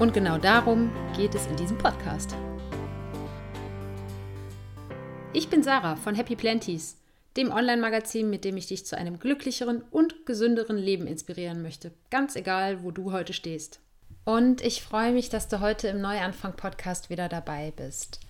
Und genau darum geht es in diesem Podcast. Ich bin Sarah von Happy Planties, dem Online-Magazin, mit dem ich dich zu einem glücklicheren und gesünderen Leben inspirieren möchte, ganz egal, wo du heute stehst. Und ich freue mich, dass du heute im Neuanfang-Podcast wieder dabei bist.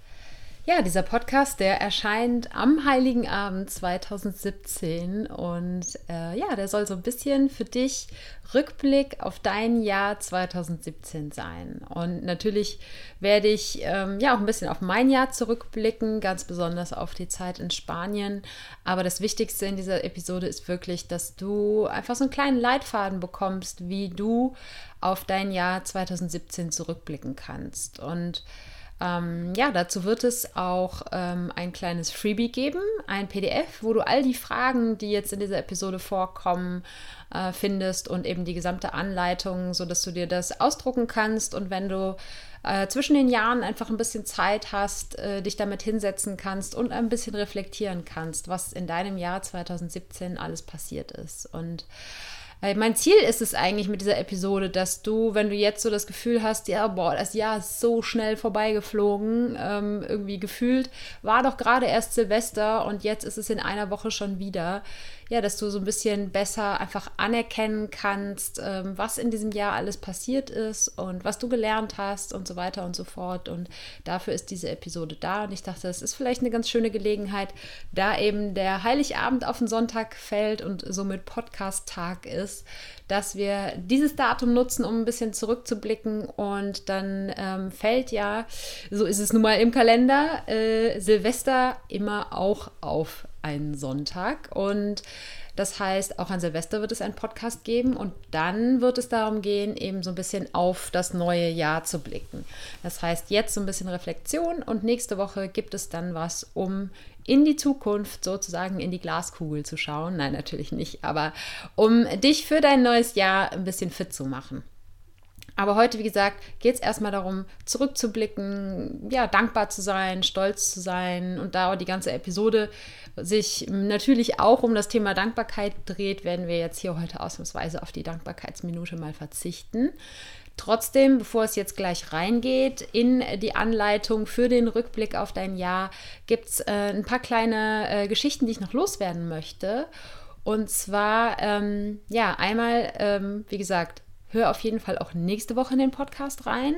Ja, dieser Podcast, der erscheint am Heiligen Abend 2017 und äh, ja, der soll so ein bisschen für dich Rückblick auf dein Jahr 2017 sein. Und natürlich werde ich ähm, ja auch ein bisschen auf mein Jahr zurückblicken, ganz besonders auf die Zeit in Spanien. Aber das Wichtigste in dieser Episode ist wirklich, dass du einfach so einen kleinen Leitfaden bekommst, wie du auf dein Jahr 2017 zurückblicken kannst. Und ähm, ja, dazu wird es auch ähm, ein kleines Freebie geben, ein PDF, wo du all die Fragen, die jetzt in dieser Episode vorkommen, äh, findest und eben die gesamte Anleitung, sodass du dir das ausdrucken kannst und wenn du äh, zwischen den Jahren einfach ein bisschen Zeit hast, äh, dich damit hinsetzen kannst und ein bisschen reflektieren kannst, was in deinem Jahr 2017 alles passiert ist. Und weil mein Ziel ist es eigentlich mit dieser Episode, dass du, wenn du jetzt so das Gefühl hast, ja, boah, das Jahr ist so schnell vorbeigeflogen, ähm, irgendwie gefühlt, war doch gerade erst Silvester und jetzt ist es in einer Woche schon wieder, ja, dass du so ein bisschen besser einfach anerkennen kannst, ähm, was in diesem Jahr alles passiert ist und was du gelernt hast und so weiter und so fort. Und dafür ist diese Episode da. Und ich dachte, es ist vielleicht eine ganz schöne Gelegenheit, da eben der Heiligabend auf den Sonntag fällt und somit Podcast-Tag ist, dass wir dieses Datum nutzen, um ein bisschen zurückzublicken. Und dann ähm, fällt ja, so ist es nun mal im Kalender, äh, Silvester immer auch auf einen Sonntag. Und das heißt, auch an Silvester wird es einen Podcast geben und dann wird es darum gehen, eben so ein bisschen auf das neue Jahr zu blicken. Das heißt, jetzt so ein bisschen Reflexion und nächste Woche gibt es dann was, um in die Zukunft sozusagen in die Glaskugel zu schauen. Nein, natürlich nicht, aber um dich für dein neues Jahr ein bisschen fit zu machen. Aber heute, wie gesagt, geht es erstmal darum, zurückzublicken, ja, dankbar zu sein, stolz zu sein. Und da die ganze Episode sich natürlich auch um das Thema Dankbarkeit dreht, werden wir jetzt hier heute ausnahmsweise auf die Dankbarkeitsminute mal verzichten. Trotzdem, bevor es jetzt gleich reingeht in die Anleitung für den Rückblick auf dein Jahr, gibt es äh, ein paar kleine äh, Geschichten, die ich noch loswerden möchte. Und zwar, ähm, ja, einmal, ähm, wie gesagt, Hör auf jeden Fall auch nächste Woche in den Podcast rein,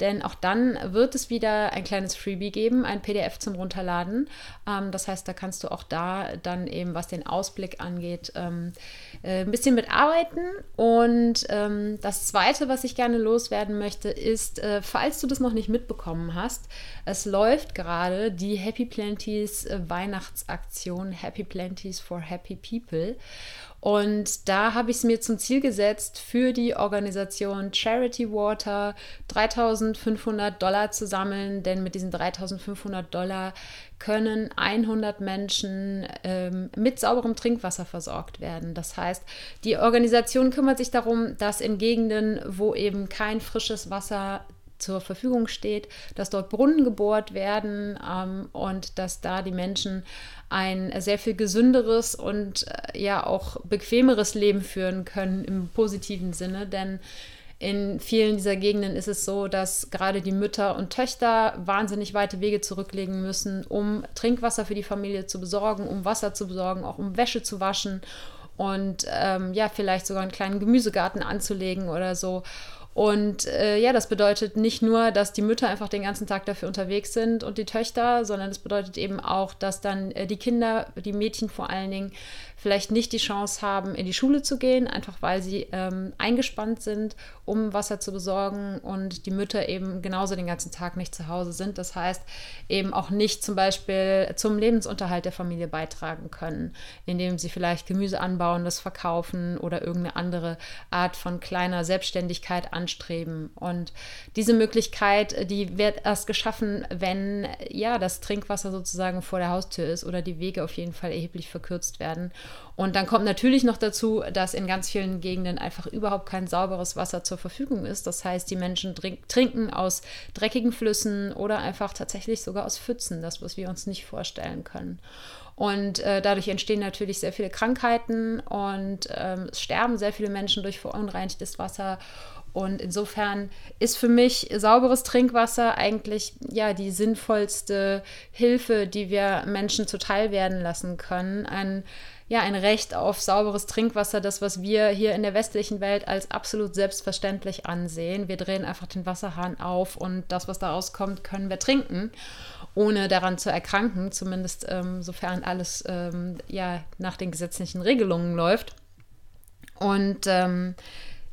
denn auch dann wird es wieder ein kleines Freebie geben, ein PDF zum Runterladen. Ähm, das heißt, da kannst du auch da dann eben, was den Ausblick angeht, ähm, äh, ein bisschen mitarbeiten. Und ähm, das Zweite, was ich gerne loswerden möchte, ist, äh, falls du das noch nicht mitbekommen hast, es läuft gerade die Happy Planties äh, Weihnachtsaktion Happy Planties for Happy People. Und da habe ich es mir zum Ziel gesetzt, für die Organisation Charity Water 3500 Dollar zu sammeln, denn mit diesen 3500 Dollar können 100 Menschen ähm, mit sauberem Trinkwasser versorgt werden. Das heißt, die Organisation kümmert sich darum, dass in Gegenden, wo eben kein frisches Wasser zur Verfügung steht, dass dort Brunnen gebohrt werden ähm, und dass da die Menschen ein sehr viel gesünderes und äh, ja auch bequemeres Leben führen können im positiven Sinne, denn in vielen dieser Gegenden ist es so, dass gerade die Mütter und Töchter wahnsinnig weite Wege zurücklegen müssen, um Trinkwasser für die Familie zu besorgen, um Wasser zu besorgen, auch um Wäsche zu waschen und ähm, ja, vielleicht sogar einen kleinen Gemüsegarten anzulegen oder so. Und äh, ja, das bedeutet nicht nur, dass die Mütter einfach den ganzen Tag dafür unterwegs sind und die Töchter, sondern es bedeutet eben auch, dass dann äh, die Kinder, die Mädchen vor allen Dingen, vielleicht nicht die Chance haben, in die Schule zu gehen, einfach weil sie ähm, eingespannt sind, um Wasser zu besorgen und die Mütter eben genauso den ganzen Tag nicht zu Hause sind. Das heißt, eben auch nicht zum Beispiel zum Lebensunterhalt der Familie beitragen können, indem sie vielleicht Gemüse anbauen, das verkaufen oder irgendeine andere Art von kleiner Selbstständigkeit anstreben. Und diese Möglichkeit, die wird erst geschaffen, wenn ja das Trinkwasser sozusagen vor der Haustür ist oder die Wege auf jeden Fall erheblich verkürzt werden. Und dann kommt natürlich noch dazu, dass in ganz vielen Gegenden einfach überhaupt kein sauberes Wasser zur Verfügung ist. Das heißt, die Menschen trinken aus dreckigen Flüssen oder einfach tatsächlich sogar aus Pfützen, das, was wir uns nicht vorstellen können. Und äh, dadurch entstehen natürlich sehr viele Krankheiten und ähm, es sterben sehr viele Menschen durch verunreinigtes Wasser. Und insofern ist für mich sauberes Trinkwasser eigentlich ja die sinnvollste Hilfe, die wir Menschen zuteil werden lassen können. Ein ja, ein Recht auf sauberes Trinkwasser, das, was wir hier in der westlichen Welt als absolut selbstverständlich ansehen. Wir drehen einfach den Wasserhahn auf und das, was da rauskommt, können wir trinken, ohne daran zu erkranken, zumindest ähm, sofern alles ähm, ja, nach den gesetzlichen Regelungen läuft. Und ähm,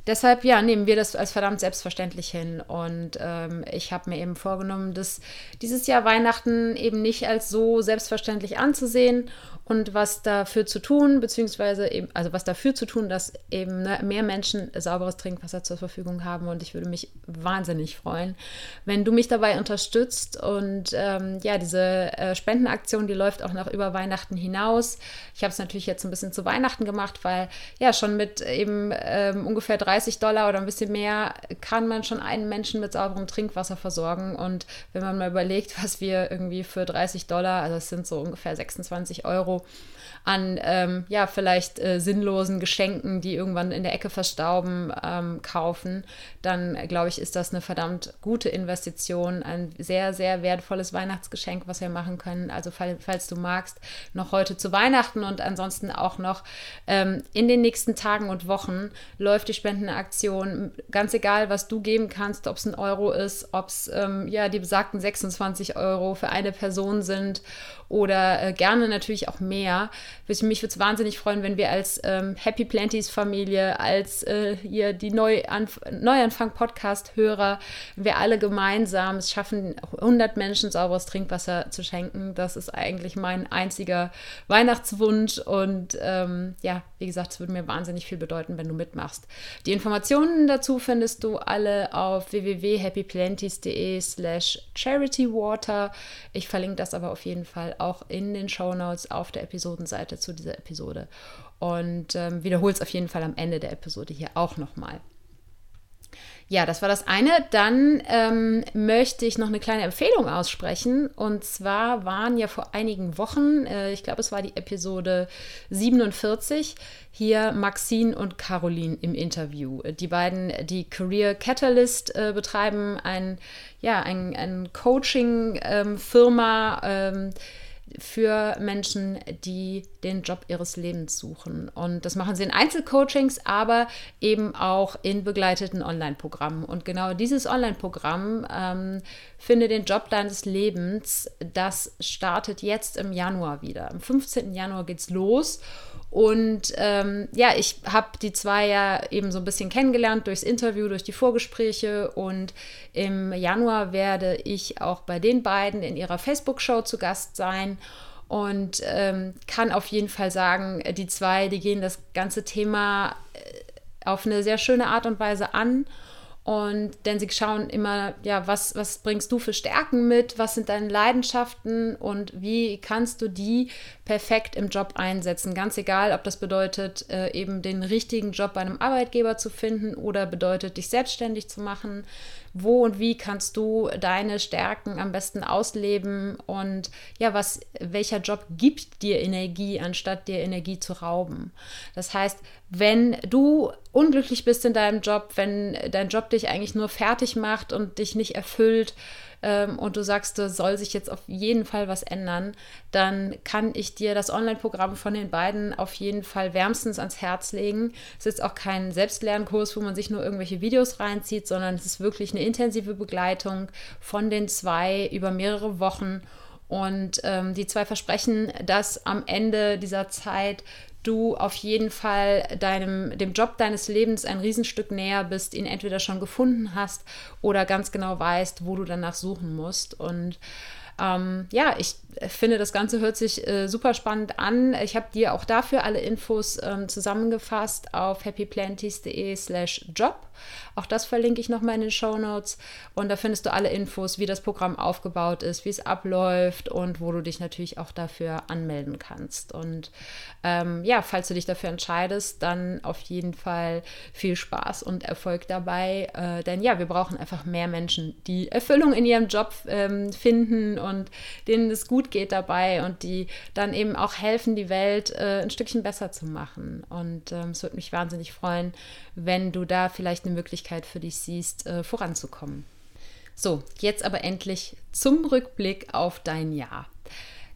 deshalb, ja, nehmen wir das als verdammt selbstverständlich hin. Und ähm, ich habe mir eben vorgenommen, das dieses Jahr Weihnachten eben nicht als so selbstverständlich anzusehen und was dafür zu tun, beziehungsweise eben, also was dafür zu tun, dass eben ne, mehr Menschen sauberes Trinkwasser zur Verfügung haben. Und ich würde mich wahnsinnig freuen, wenn du mich dabei unterstützt. Und ähm, ja, diese äh, Spendenaktion, die läuft auch noch über Weihnachten hinaus. Ich habe es natürlich jetzt ein bisschen zu Weihnachten gemacht, weil ja schon mit eben ähm, ungefähr 30 Dollar oder ein bisschen mehr kann man schon einen Menschen mit sauberem Trinkwasser versorgen. Und wenn man mal überlegt, was wir irgendwie für 30 Dollar, also es sind so ungefähr 26 Euro, an ähm, ja vielleicht äh, sinnlosen Geschenken, die irgendwann in der Ecke verstauben, ähm, kaufen, dann glaube ich, ist das eine verdammt gute Investition, ein sehr, sehr wertvolles Weihnachtsgeschenk, was wir machen können. Also fall, falls du magst, noch heute zu Weihnachten und ansonsten auch noch ähm, in den nächsten Tagen und Wochen läuft die Spendenaktion. Ganz egal, was du geben kannst, ob es ein Euro ist, ob es ähm, ja die besagten 26 Euro für eine Person sind oder äh, gerne natürlich auch mehr. Mich würde es wahnsinnig freuen, wenn wir als ähm, Happy Planties Familie, als äh, hier die Neuanf Neuanfang-Podcast-Hörer, wir alle gemeinsam es schaffen, 100 Menschen sauberes Trinkwasser zu schenken. Das ist eigentlich mein einziger Weihnachtswunsch und ähm, ja, wie gesagt, es würde mir wahnsinnig viel bedeuten, wenn du mitmachst. Die Informationen dazu findest du alle auf www.happyplanties.de slash charitywater. Ich verlinke das aber auf jeden Fall auch in den Show Notes auf der Episodenseite zu dieser Episode. Und ähm, wiederhole es auf jeden Fall am Ende der Episode hier auch nochmal. Ja, das war das eine. Dann ähm, möchte ich noch eine kleine Empfehlung aussprechen. Und zwar waren ja vor einigen Wochen, äh, ich glaube, es war die Episode 47, hier Maxine und Caroline im Interview. Die beiden, die Career Catalyst äh, betreiben, ein, ja, ein, ein Coaching-Firma. Ähm, ähm, für Menschen, die den Job ihres Lebens suchen. Und das machen sie in Einzelcoachings, aber eben auch in begleiteten Online-Programmen. Und genau dieses Online-Programm ähm, Finde den Job deines Lebens, das startet jetzt im Januar wieder. Am 15. Januar geht's los. Und ähm, ja, ich habe die zwei ja eben so ein bisschen kennengelernt durchs Interview, durch die Vorgespräche. Und im Januar werde ich auch bei den beiden in ihrer Facebook-Show zu Gast sein und ähm, kann auf jeden Fall sagen, die zwei, die gehen das ganze Thema äh, auf eine sehr schöne Art und Weise an und denn sie schauen immer, ja, was, was bringst du für Stärken mit, was sind deine Leidenschaften und wie kannst du die perfekt im Job einsetzen. Ganz egal, ob das bedeutet, äh, eben den richtigen Job bei einem Arbeitgeber zu finden oder bedeutet, dich selbstständig zu machen. Wo und wie kannst du deine Stärken am besten ausleben und ja, was, welcher Job gibt dir Energie, anstatt dir Energie zu rauben? Das heißt, wenn du unglücklich bist in deinem Job, wenn dein Job dich eigentlich nur fertig macht und dich nicht erfüllt, ähm, und du sagst, da soll sich jetzt auf jeden Fall was ändern, dann kann ich dir das Online-Programm von den beiden auf jeden Fall wärmstens ans Herz legen. Es ist auch kein Selbstlernkurs, wo man sich nur irgendwelche Videos reinzieht, sondern es ist wirklich eine intensive Begleitung von den zwei über mehrere Wochen. Und ähm, die zwei versprechen, dass am Ende dieser Zeit du auf jeden Fall deinem, dem Job deines Lebens ein Riesenstück näher bist, ihn entweder schon gefunden hast oder ganz genau weißt, wo du danach suchen musst. Und ähm, ja, ich finde, das Ganze hört sich äh, super spannend an. Ich habe dir auch dafür alle Infos ähm, zusammengefasst auf happyplanties.de slash job. Auch das verlinke ich nochmal in den Show Notes. Und da findest du alle Infos, wie das Programm aufgebaut ist, wie es abläuft und wo du dich natürlich auch dafür anmelden kannst. Und ähm, ja, falls du dich dafür entscheidest, dann auf jeden Fall viel Spaß und Erfolg dabei. Äh, denn ja, wir brauchen einfach mehr Menschen, die Erfüllung in ihrem Job ähm, finden und denen es gut geht dabei und die dann eben auch helfen, die Welt äh, ein Stückchen besser zu machen. Und ähm, es würde mich wahnsinnig freuen, wenn du da vielleicht eine Möglichkeit für dich siehst, äh, voranzukommen. So, jetzt aber endlich zum Rückblick auf dein Jahr.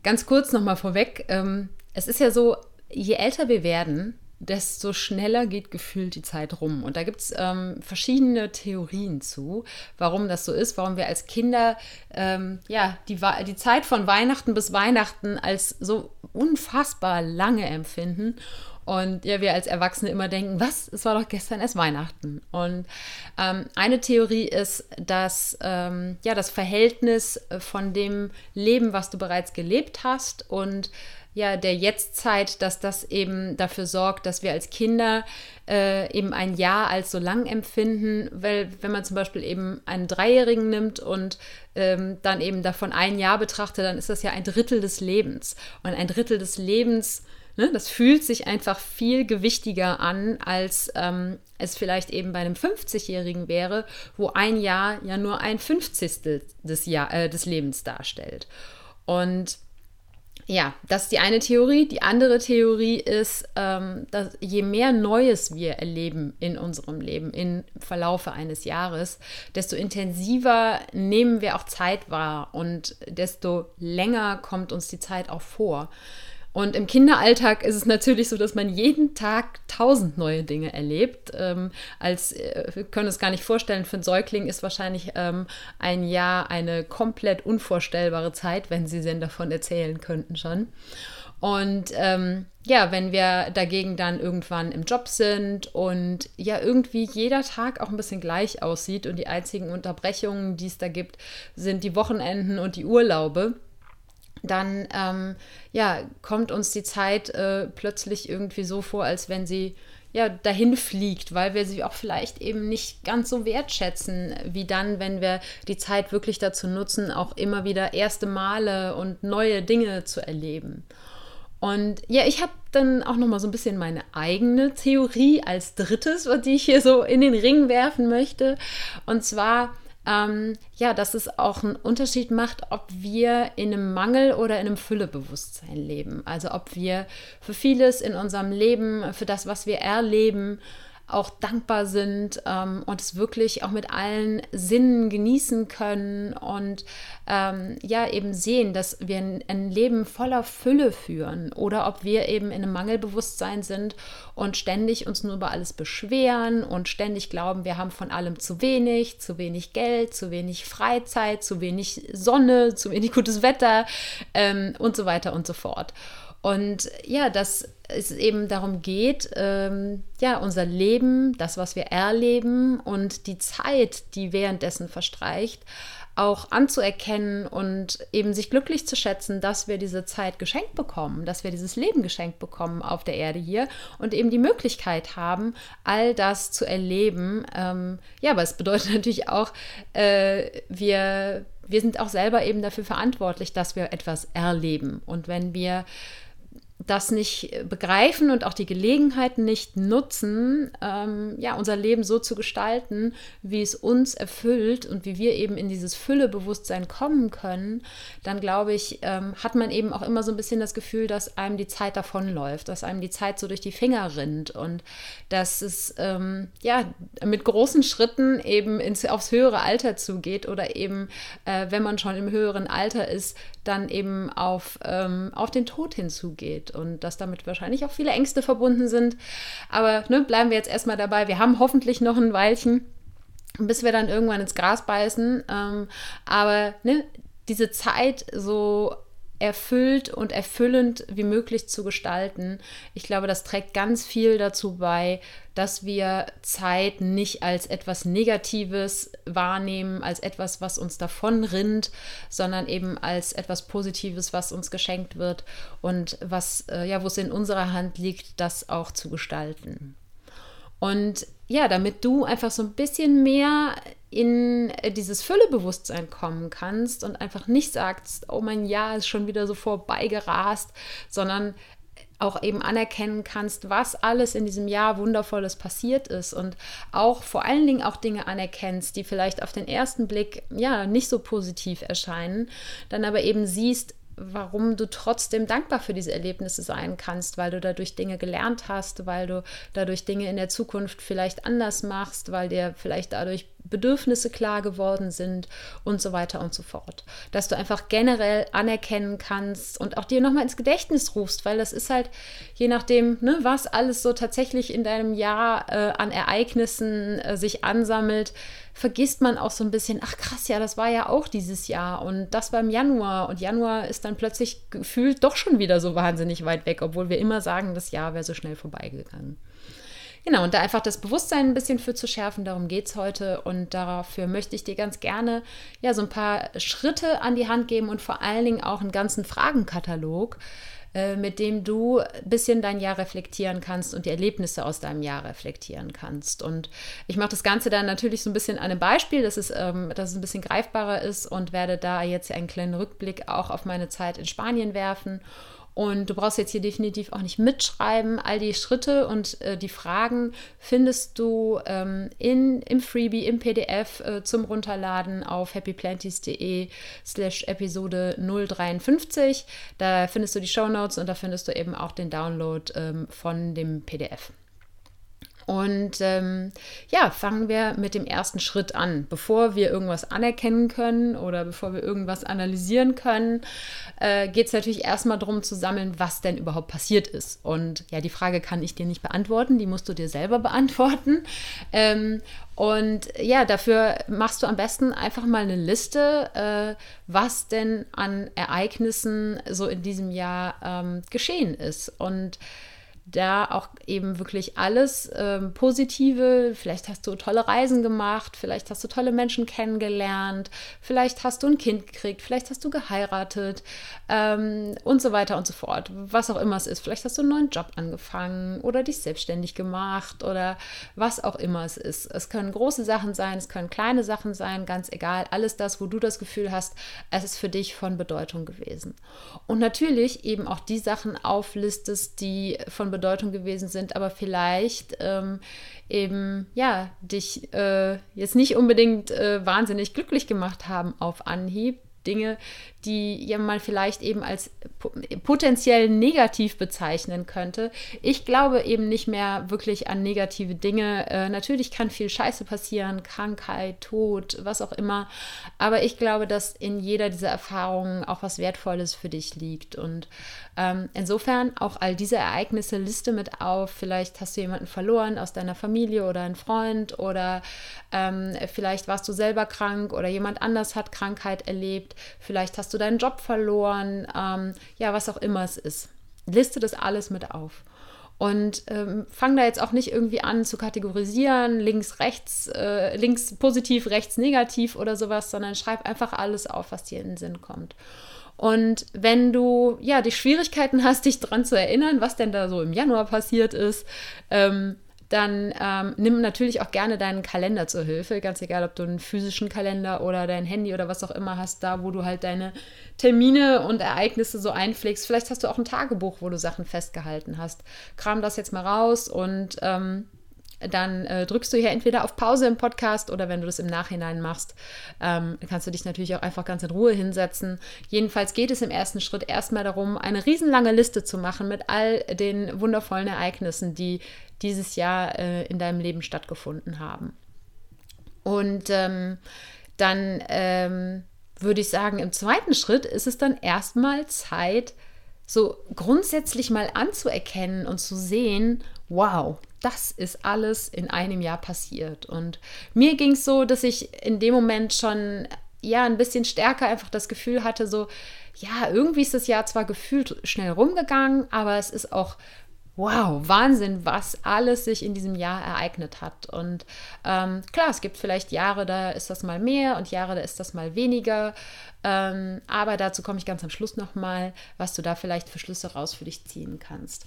Ganz kurz nochmal vorweg. Ähm, es ist ja so, je älter wir werden, desto schneller geht gefühlt die Zeit rum. Und da gibt es ähm, verschiedene Theorien zu, warum das so ist, warum wir als Kinder ähm, ja, die, die Zeit von Weihnachten bis Weihnachten als so unfassbar lange empfinden. Und ja, wir als Erwachsene immer denken, was, es war doch gestern erst Weihnachten. Und ähm, eine Theorie ist, dass ähm, ja, das Verhältnis von dem Leben, was du bereits gelebt hast und ja, der Jetztzeit, dass das eben dafür sorgt, dass wir als Kinder äh, eben ein Jahr als so lang empfinden, weil wenn man zum Beispiel eben einen Dreijährigen nimmt und ähm, dann eben davon ein Jahr betrachtet, dann ist das ja ein Drittel des Lebens. Und ein Drittel des Lebens, ne, das fühlt sich einfach viel gewichtiger an, als ähm, es vielleicht eben bei einem 50-Jährigen wäre, wo ein Jahr ja nur ein Fünfzigstel des, Jahr, äh, des Lebens darstellt. Und ja, das ist die eine Theorie. Die andere Theorie ist, ähm, dass je mehr Neues wir erleben in unserem Leben im Verlaufe eines Jahres, desto intensiver nehmen wir auch Zeit wahr und desto länger kommt uns die Zeit auch vor. Und im Kinderalltag ist es natürlich so, dass man jeden Tag tausend neue Dinge erlebt. Ähm, als, äh, wir können es gar nicht vorstellen, für einen Säugling ist wahrscheinlich ähm, ein Jahr eine komplett unvorstellbare Zeit, wenn sie denn davon erzählen könnten schon. Und ähm, ja, wenn wir dagegen dann irgendwann im Job sind und ja irgendwie jeder Tag auch ein bisschen gleich aussieht und die einzigen Unterbrechungen, die es da gibt, sind die Wochenenden und die Urlaube dann ähm, ja, kommt uns die Zeit äh, plötzlich irgendwie so vor, als wenn sie ja, dahin fliegt, weil wir sie auch vielleicht eben nicht ganz so wertschätzen, wie dann, wenn wir die Zeit wirklich dazu nutzen, auch immer wieder erste Male und neue Dinge zu erleben. Und ja, ich habe dann auch noch mal so ein bisschen meine eigene Theorie als drittes, die ich hier so in den Ring werfen möchte. Und zwar ähm, ja, dass es auch einen Unterschied macht, ob wir in einem Mangel oder in einem Füllebewusstsein leben. Also ob wir für vieles in unserem Leben, für das, was wir erleben, auch dankbar sind ähm, und es wirklich auch mit allen Sinnen genießen können und ähm, ja eben sehen, dass wir ein, ein, Leben voller Fülle führen oder ob wir eben in einem Mangelbewusstsein sind und ständig uns nur über alles beschweren und ständig glauben, wir haben von allem zu wenig, zu wenig Geld, zu wenig Freizeit, zu wenig Sonne, zu wenig gutes Wetter ähm, und so weiter und so fort. Und ja, dass es eben darum geht, ähm, ja, unser Leben, das, was wir erleben und die Zeit, die währenddessen verstreicht, auch anzuerkennen und eben sich glücklich zu schätzen, dass wir diese Zeit geschenkt bekommen, dass wir dieses Leben geschenkt bekommen auf der Erde hier und eben die Möglichkeit haben, all das zu erleben. Ähm, ja, aber es bedeutet natürlich auch, äh, wir, wir sind auch selber eben dafür verantwortlich, dass wir etwas erleben. Und wenn wir das nicht begreifen und auch die Gelegenheiten nicht nutzen, ähm, ja, unser Leben so zu gestalten, wie es uns erfüllt und wie wir eben in dieses Füllebewusstsein kommen können, dann glaube ich, ähm, hat man eben auch immer so ein bisschen das Gefühl, dass einem die Zeit davonläuft, dass einem die Zeit so durch die Finger rinnt und dass es ähm, ja mit großen Schritten eben ins, aufs höhere Alter zugeht oder eben, äh, wenn man schon im höheren Alter ist, dann eben auf, ähm, auf den Tod hinzugeht und dass damit wahrscheinlich auch viele Ängste verbunden sind. Aber ne, bleiben wir jetzt erstmal dabei. Wir haben hoffentlich noch ein Weilchen, bis wir dann irgendwann ins Gras beißen. Ähm, aber ne, diese Zeit so erfüllt und erfüllend wie möglich zu gestalten. Ich glaube, das trägt ganz viel dazu bei, dass wir Zeit nicht als etwas Negatives wahrnehmen, als etwas, was uns davon rinnt, sondern eben als etwas Positives, was uns geschenkt wird und was, äh, ja, wo es in unserer Hand liegt, das auch zu gestalten. Und ja, damit du einfach so ein bisschen mehr in dieses Füllebewusstsein kommen kannst und einfach nicht sagst, oh mein Jahr ist schon wieder so vorbeigerast, sondern auch eben anerkennen kannst, was alles in diesem Jahr wundervolles passiert ist und auch vor allen Dingen auch Dinge anerkennst, die vielleicht auf den ersten Blick ja nicht so positiv erscheinen, dann aber eben siehst, warum du trotzdem dankbar für diese Erlebnisse sein kannst, weil du dadurch Dinge gelernt hast, weil du dadurch Dinge in der Zukunft vielleicht anders machst, weil dir vielleicht dadurch Bedürfnisse klar geworden sind und so weiter und so fort. Dass du einfach generell anerkennen kannst und auch dir nochmal ins Gedächtnis rufst, weil das ist halt, je nachdem, ne, was alles so tatsächlich in deinem Jahr äh, an Ereignissen äh, sich ansammelt, vergisst man auch so ein bisschen, ach krass, ja, das war ja auch dieses Jahr und das war im Januar und Januar ist dann plötzlich gefühlt doch schon wieder so wahnsinnig weit weg, obwohl wir immer sagen, das Jahr wäre so schnell vorbeigegangen. Genau, und da einfach das Bewusstsein ein bisschen für zu schärfen, darum geht es heute. Und dafür möchte ich dir ganz gerne ja so ein paar Schritte an die Hand geben und vor allen Dingen auch einen ganzen Fragenkatalog, äh, mit dem du ein bisschen dein Jahr reflektieren kannst und die Erlebnisse aus deinem Jahr reflektieren kannst. Und ich mache das Ganze dann natürlich so ein bisschen an einem Beispiel, dass es, ähm, dass es ein bisschen greifbarer ist und werde da jetzt einen kleinen Rückblick auch auf meine Zeit in Spanien werfen und du brauchst jetzt hier definitiv auch nicht mitschreiben. All die Schritte und äh, die Fragen findest du ähm, in, im Freebie, im PDF äh, zum Runterladen auf happyplanties.de slash Episode 053. Da findest du die Show Notes und da findest du eben auch den Download ähm, von dem PDF. Und ähm, ja, fangen wir mit dem ersten Schritt an. Bevor wir irgendwas anerkennen können oder bevor wir irgendwas analysieren können, äh, geht es natürlich erstmal darum zu sammeln, was denn überhaupt passiert ist. Und ja, die Frage kann ich dir nicht beantworten, die musst du dir selber beantworten. Ähm, und ja, dafür machst du am besten einfach mal eine Liste, äh, was denn an Ereignissen so in diesem Jahr ähm, geschehen ist. Und da auch eben wirklich alles ähm, Positive. Vielleicht hast du tolle Reisen gemacht, vielleicht hast du tolle Menschen kennengelernt, vielleicht hast du ein Kind gekriegt, vielleicht hast du geheiratet ähm, und so weiter und so fort. Was auch immer es ist. Vielleicht hast du einen neuen Job angefangen oder dich selbstständig gemacht oder was auch immer es ist. Es können große Sachen sein, es können kleine Sachen sein, ganz egal. Alles das, wo du das Gefühl hast, es ist für dich von Bedeutung gewesen. Und natürlich eben auch die Sachen auflistest, die von Bedeutung gewesen sind, aber vielleicht ähm, eben, ja, dich äh, jetzt nicht unbedingt äh, wahnsinnig glücklich gemacht haben auf Anhieb. Dinge, die mal vielleicht eben als potenziell negativ bezeichnen könnte. Ich glaube eben nicht mehr wirklich an negative Dinge. Äh, natürlich kann viel Scheiße passieren, Krankheit, Tod, was auch immer. Aber ich glaube, dass in jeder dieser Erfahrungen auch was Wertvolles für dich liegt. Und ähm, insofern auch all diese Ereignisse liste mit auf. Vielleicht hast du jemanden verloren aus deiner Familie oder einen Freund oder ähm, vielleicht warst du selber krank oder jemand anders hat Krankheit erlebt. Vielleicht hast du deinen Job verloren, ähm, ja, was auch immer es ist. Liste das alles mit auf. Und ähm, fang da jetzt auch nicht irgendwie an zu kategorisieren, links, rechts, äh, links positiv, rechts negativ oder sowas, sondern schreib einfach alles auf, was dir in den Sinn kommt. Und wenn du ja die Schwierigkeiten hast, dich daran zu erinnern, was denn da so im Januar passiert ist, ähm, dann ähm, nimm natürlich auch gerne deinen Kalender zur Hilfe. Ganz egal, ob du einen physischen Kalender oder dein Handy oder was auch immer hast, da wo du halt deine Termine und Ereignisse so einpflegst. Vielleicht hast du auch ein Tagebuch, wo du Sachen festgehalten hast. Kram das jetzt mal raus und ähm, dann äh, drückst du hier entweder auf Pause im Podcast oder wenn du das im Nachhinein machst, ähm, kannst du dich natürlich auch einfach ganz in Ruhe hinsetzen. Jedenfalls geht es im ersten Schritt erstmal darum, eine riesenlange Liste zu machen mit all den wundervollen Ereignissen, die dieses Jahr äh, in deinem Leben stattgefunden haben. Und ähm, dann ähm, würde ich sagen, im zweiten Schritt ist es dann erstmal Zeit, so grundsätzlich mal anzuerkennen und zu sehen, wow, das ist alles in einem Jahr passiert. Und mir ging es so, dass ich in dem Moment schon ja ein bisschen stärker einfach das Gefühl hatte, so, ja, irgendwie ist das Jahr zwar gefühlt schnell rumgegangen, aber es ist auch wow, Wahnsinn, was alles sich in diesem Jahr ereignet hat. Und ähm, klar, es gibt vielleicht Jahre, da ist das mal mehr und Jahre, da ist das mal weniger. Ähm, aber dazu komme ich ganz am Schluss nochmal, was du da vielleicht für Schlüsse raus für dich ziehen kannst.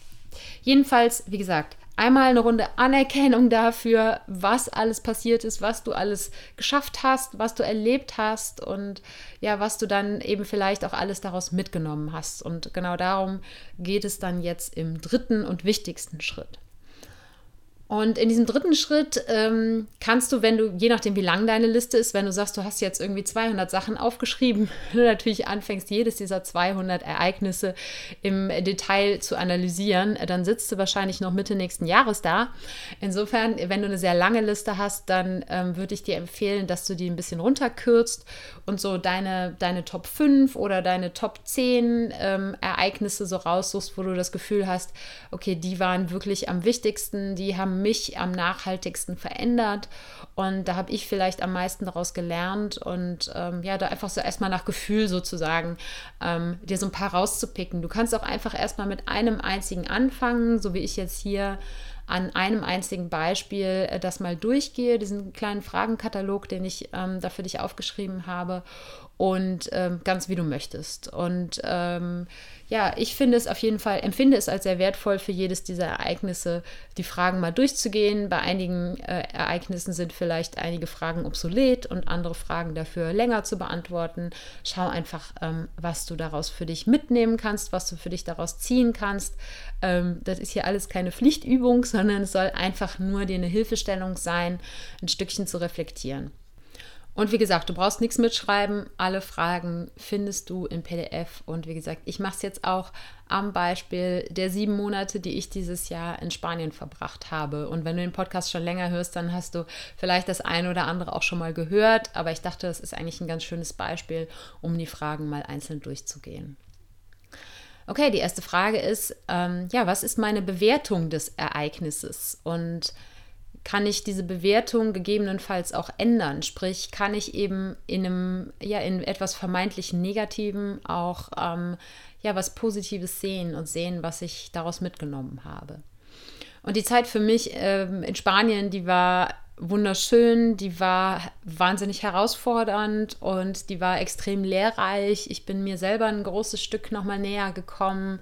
Jedenfalls, wie gesagt, einmal eine Runde Anerkennung dafür, was alles passiert ist, was du alles geschafft hast, was du erlebt hast und ja, was du dann eben vielleicht auch alles daraus mitgenommen hast. Und genau darum geht es dann jetzt im dritten und wichtigsten Schritt. Und in diesem dritten Schritt ähm, kannst du, wenn du, je nachdem wie lang deine Liste ist, wenn du sagst, du hast jetzt irgendwie 200 Sachen aufgeschrieben, du natürlich anfängst, jedes dieser 200 Ereignisse im Detail zu analysieren, dann sitzt du wahrscheinlich noch Mitte nächsten Jahres da. Insofern, wenn du eine sehr lange Liste hast, dann ähm, würde ich dir empfehlen, dass du die ein bisschen runterkürzt und so deine, deine Top 5 oder deine Top 10 ähm, Ereignisse so raussuchst, wo du das Gefühl hast, okay, die waren wirklich am wichtigsten, die haben mich am nachhaltigsten verändert. Und da habe ich vielleicht am meisten daraus gelernt und ähm, ja, da einfach so erstmal nach Gefühl sozusagen ähm, dir so ein paar rauszupicken. Du kannst auch einfach erstmal mit einem einzigen anfangen, so wie ich jetzt hier an einem einzigen Beispiel äh, das mal durchgehe, diesen kleinen Fragenkatalog, den ich ähm, da für dich aufgeschrieben habe und ähm, ganz wie du möchtest. Und ähm, ja, ich finde es auf jeden Fall, empfinde es als sehr wertvoll für jedes dieser Ereignisse, die Fragen mal durchzugehen. Bei einigen äh, Ereignissen sind vielleicht einige Fragen obsolet und andere Fragen dafür länger zu beantworten. Schau einfach, ähm, was du daraus für dich mitnehmen kannst, was du für dich daraus ziehen kannst. Ähm, das ist hier alles keine Pflichtübung, sondern es soll einfach nur dir eine Hilfestellung sein, ein Stückchen zu reflektieren. Und wie gesagt, du brauchst nichts mitschreiben. Alle Fragen findest du im PDF. Und wie gesagt, ich mache es jetzt auch am Beispiel der sieben Monate, die ich dieses Jahr in Spanien verbracht habe. Und wenn du den Podcast schon länger hörst, dann hast du vielleicht das eine oder andere auch schon mal gehört. Aber ich dachte, das ist eigentlich ein ganz schönes Beispiel, um die Fragen mal einzeln durchzugehen. Okay, die erste Frage ist, ähm, ja, was ist meine Bewertung des Ereignisses? Und kann ich diese Bewertung gegebenenfalls auch ändern. Sprich, kann ich eben in einem, ja, in etwas vermeintlich Negativen auch ähm, ja, was Positives sehen und sehen, was ich daraus mitgenommen habe. Und die Zeit für mich ähm, in Spanien, die war wunderschön, die war wahnsinnig herausfordernd und die war extrem lehrreich. Ich bin mir selber ein großes Stück nochmal näher gekommen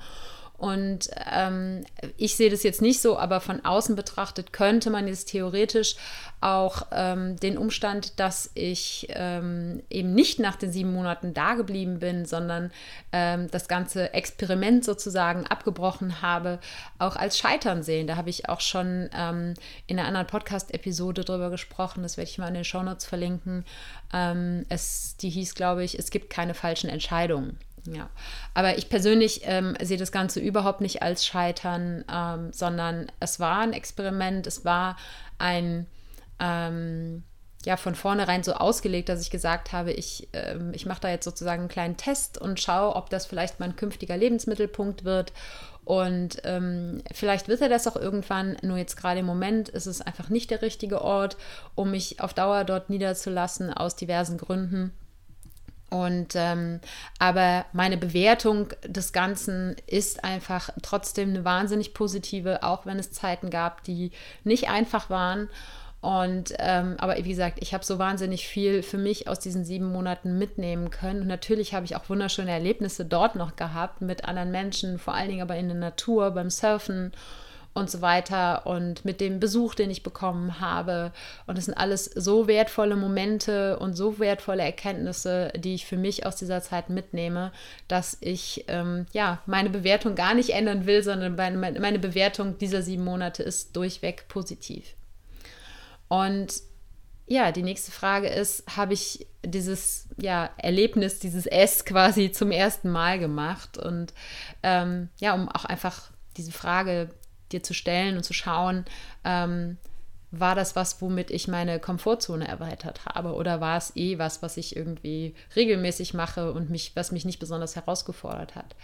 und ähm, ich sehe das jetzt nicht so, aber von außen betrachtet könnte man jetzt theoretisch auch ähm, den Umstand, dass ich ähm, eben nicht nach den sieben Monaten da geblieben bin, sondern ähm, das ganze Experiment sozusagen abgebrochen habe, auch als Scheitern sehen. Da habe ich auch schon ähm, in einer anderen Podcast-Episode drüber gesprochen. Das werde ich mal in den Shownotes verlinken. Ähm, es, die hieß, glaube ich, es gibt keine falschen Entscheidungen. Ja, aber ich persönlich ähm, sehe das Ganze überhaupt nicht als Scheitern, ähm, sondern es war ein Experiment, es war ein, ähm, ja, von vornherein so ausgelegt, dass ich gesagt habe, ich, ähm, ich mache da jetzt sozusagen einen kleinen Test und schaue, ob das vielleicht mein künftiger Lebensmittelpunkt wird. Und ähm, vielleicht wird er das auch irgendwann, nur jetzt gerade im Moment ist es einfach nicht der richtige Ort, um mich auf Dauer dort niederzulassen, aus diversen Gründen. Und ähm, aber meine Bewertung des Ganzen ist einfach trotzdem eine wahnsinnig positive, auch wenn es Zeiten gab, die nicht einfach waren. Und ähm, aber wie gesagt, ich habe so wahnsinnig viel für mich aus diesen sieben Monaten mitnehmen können. Und natürlich habe ich auch wunderschöne Erlebnisse dort noch gehabt mit anderen Menschen, vor allen Dingen aber in der Natur, beim Surfen und so weiter und mit dem Besuch, den ich bekommen habe. Und es sind alles so wertvolle Momente und so wertvolle Erkenntnisse, die ich für mich aus dieser Zeit mitnehme, dass ich ähm, ja meine Bewertung gar nicht ändern will, sondern meine, meine Bewertung dieser sieben Monate ist durchweg positiv. Und ja, die nächste Frage ist, habe ich dieses ja, Erlebnis, dieses S quasi zum ersten Mal gemacht? Und ähm, ja, um auch einfach diese Frage dir zu stellen und zu schauen, ähm, war das was, womit ich meine Komfortzone erweitert habe? Oder war es eh was, was ich irgendwie regelmäßig mache und mich, was mich nicht besonders herausgefordert hat?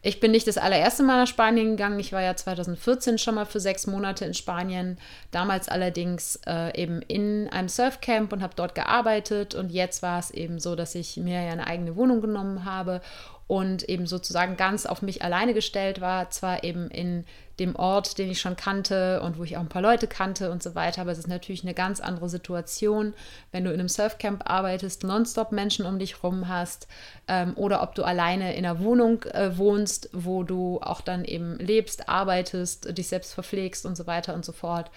ich bin nicht das allererste Mal nach Spanien gegangen. Ich war ja 2014 schon mal für sechs Monate in Spanien. Damals allerdings äh, eben in einem Surfcamp und habe dort gearbeitet. Und jetzt war es eben so, dass ich mir ja eine eigene Wohnung genommen habe und eben sozusagen ganz auf mich alleine gestellt war. Zwar eben in dem Ort, den ich schon kannte und wo ich auch ein paar Leute kannte und so weiter. Aber es ist natürlich eine ganz andere Situation, wenn du in einem Surfcamp arbeitest, nonstop Menschen um dich rum hast ähm, oder ob du alleine in einer Wohnung äh, wohnst, wo du auch dann eben lebst, arbeitest, dich selbst verpflegst und so weiter und so fort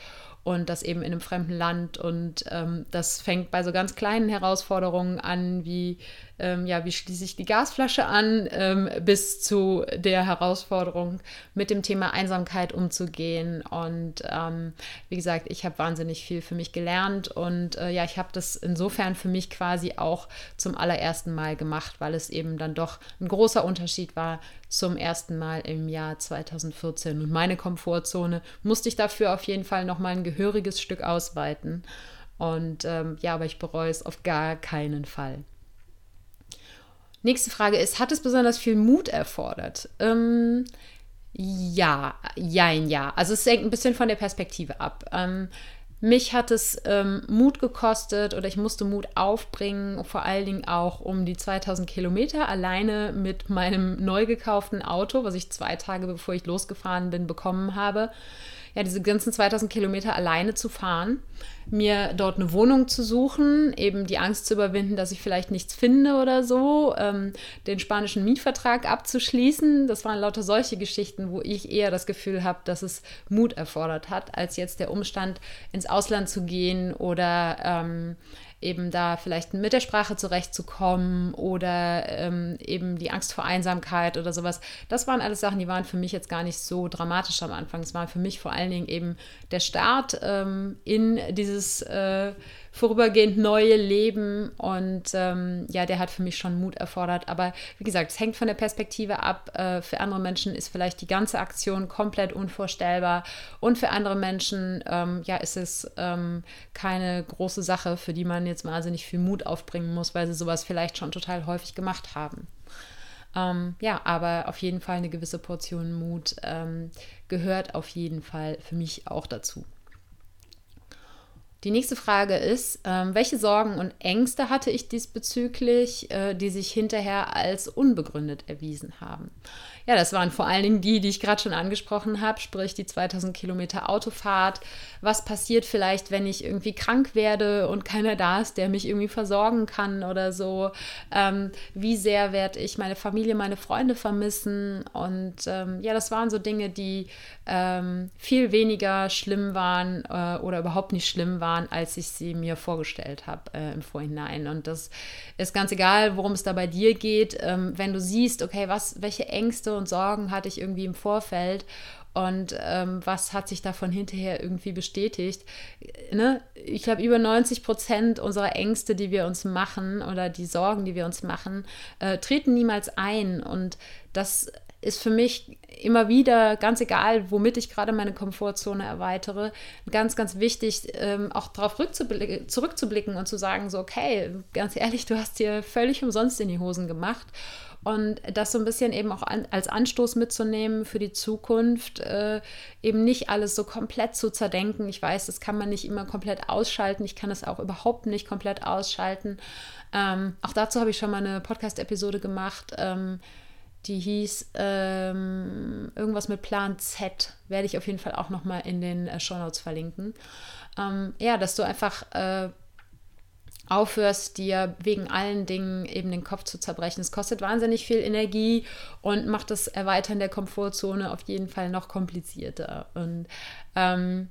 und das eben in einem fremden Land. Und ähm, das fängt bei so ganz kleinen Herausforderungen an, wie, ähm, ja, wie schließe ich die Gasflasche an, ähm, bis zu der Herausforderung, mit dem Thema Einsamkeit umzugehen. Und ähm, wie gesagt, ich habe wahnsinnig viel für mich gelernt und äh, ja, ich habe das insofern für mich quasi auch zum allerersten Mal gemacht, weil es eben dann doch ein großer Unterschied war zum ersten Mal im Jahr 2014. Und meine Komfortzone musste ich dafür auf jeden Fall nochmal ein gehöriges Stück ausweiten. Und ähm, ja, aber ich bereue es auf gar keinen Fall. Nächste Frage ist, hat es besonders viel Mut erfordert? Ähm, ja, jein, ja. Also es hängt ein bisschen von der Perspektive ab. Ähm, mich hat es ähm, Mut gekostet oder ich musste Mut aufbringen, vor allen Dingen auch um die 2000 Kilometer alleine mit meinem neu gekauften Auto, was ich zwei Tage bevor ich losgefahren bin, bekommen habe ja, diese ganzen 2000 Kilometer alleine zu fahren, mir dort eine Wohnung zu suchen, eben die Angst zu überwinden, dass ich vielleicht nichts finde oder so, ähm, den spanischen Mietvertrag abzuschließen. Das waren lauter solche Geschichten, wo ich eher das Gefühl habe, dass es Mut erfordert hat, als jetzt der Umstand, ins Ausland zu gehen oder ähm, eben da vielleicht mit der Sprache zurechtzukommen oder ähm, eben die Angst vor Einsamkeit oder sowas. Das waren alles Sachen, die waren für mich jetzt gar nicht so dramatisch am Anfang. Es war für mich vor allen Dingen eben der Start ähm, in dieses äh, vorübergehend neue Leben. Und ähm, ja, der hat für mich schon Mut erfordert. Aber wie gesagt, es hängt von der Perspektive ab. Äh, für andere Menschen ist vielleicht die ganze Aktion komplett unvorstellbar. Und für andere Menschen, ähm, ja, ist es ähm, keine große Sache, für die man jetzt wahnsinnig viel Mut aufbringen muss, weil sie sowas vielleicht schon total häufig gemacht haben. Ähm, ja, aber auf jeden Fall eine gewisse Portion Mut ähm, gehört auf jeden Fall für mich auch dazu. Die nächste Frage ist, ähm, welche Sorgen und Ängste hatte ich diesbezüglich, äh, die sich hinterher als unbegründet erwiesen haben? Ja, das waren vor allen Dingen die, die ich gerade schon angesprochen habe, sprich die 2000 Kilometer Autofahrt. Was passiert vielleicht, wenn ich irgendwie krank werde und keiner da ist, der mich irgendwie versorgen kann oder so? Ähm, wie sehr werde ich meine Familie, meine Freunde vermissen? Und ähm, ja, das waren so Dinge, die ähm, viel weniger schlimm waren äh, oder überhaupt nicht schlimm waren, als ich sie mir vorgestellt habe äh, im Vorhinein. Und das ist ganz egal, worum es da bei dir geht. Ähm, wenn du siehst, okay, was, welche Ängste Ängste und Sorgen hatte ich irgendwie im Vorfeld und ähm, was hat sich davon hinterher irgendwie bestätigt. Ne? Ich glaube, über 90 Prozent unserer Ängste, die wir uns machen oder die Sorgen, die wir uns machen, äh, treten niemals ein. Und das ist für mich immer wieder, ganz egal, womit ich gerade meine Komfortzone erweitere, ganz, ganz wichtig, ähm, auch darauf zurückzublicken und zu sagen, so, okay, ganz ehrlich, du hast dir völlig umsonst in die Hosen gemacht. Und das so ein bisschen eben auch an, als Anstoß mitzunehmen für die Zukunft, äh, eben nicht alles so komplett zu zerdenken. Ich weiß, das kann man nicht immer komplett ausschalten. Ich kann es auch überhaupt nicht komplett ausschalten. Ähm, auch dazu habe ich schon mal eine Podcast-Episode gemacht. Ähm, die hieß ähm, irgendwas mit Plan Z. Werde ich auf jeden Fall auch noch mal in den äh, Show Notes verlinken. Ähm, ja, dass du einfach äh, aufhörst, dir wegen allen Dingen eben den Kopf zu zerbrechen. Es kostet wahnsinnig viel Energie und macht das Erweitern der Komfortzone auf jeden Fall noch komplizierter. Und ähm,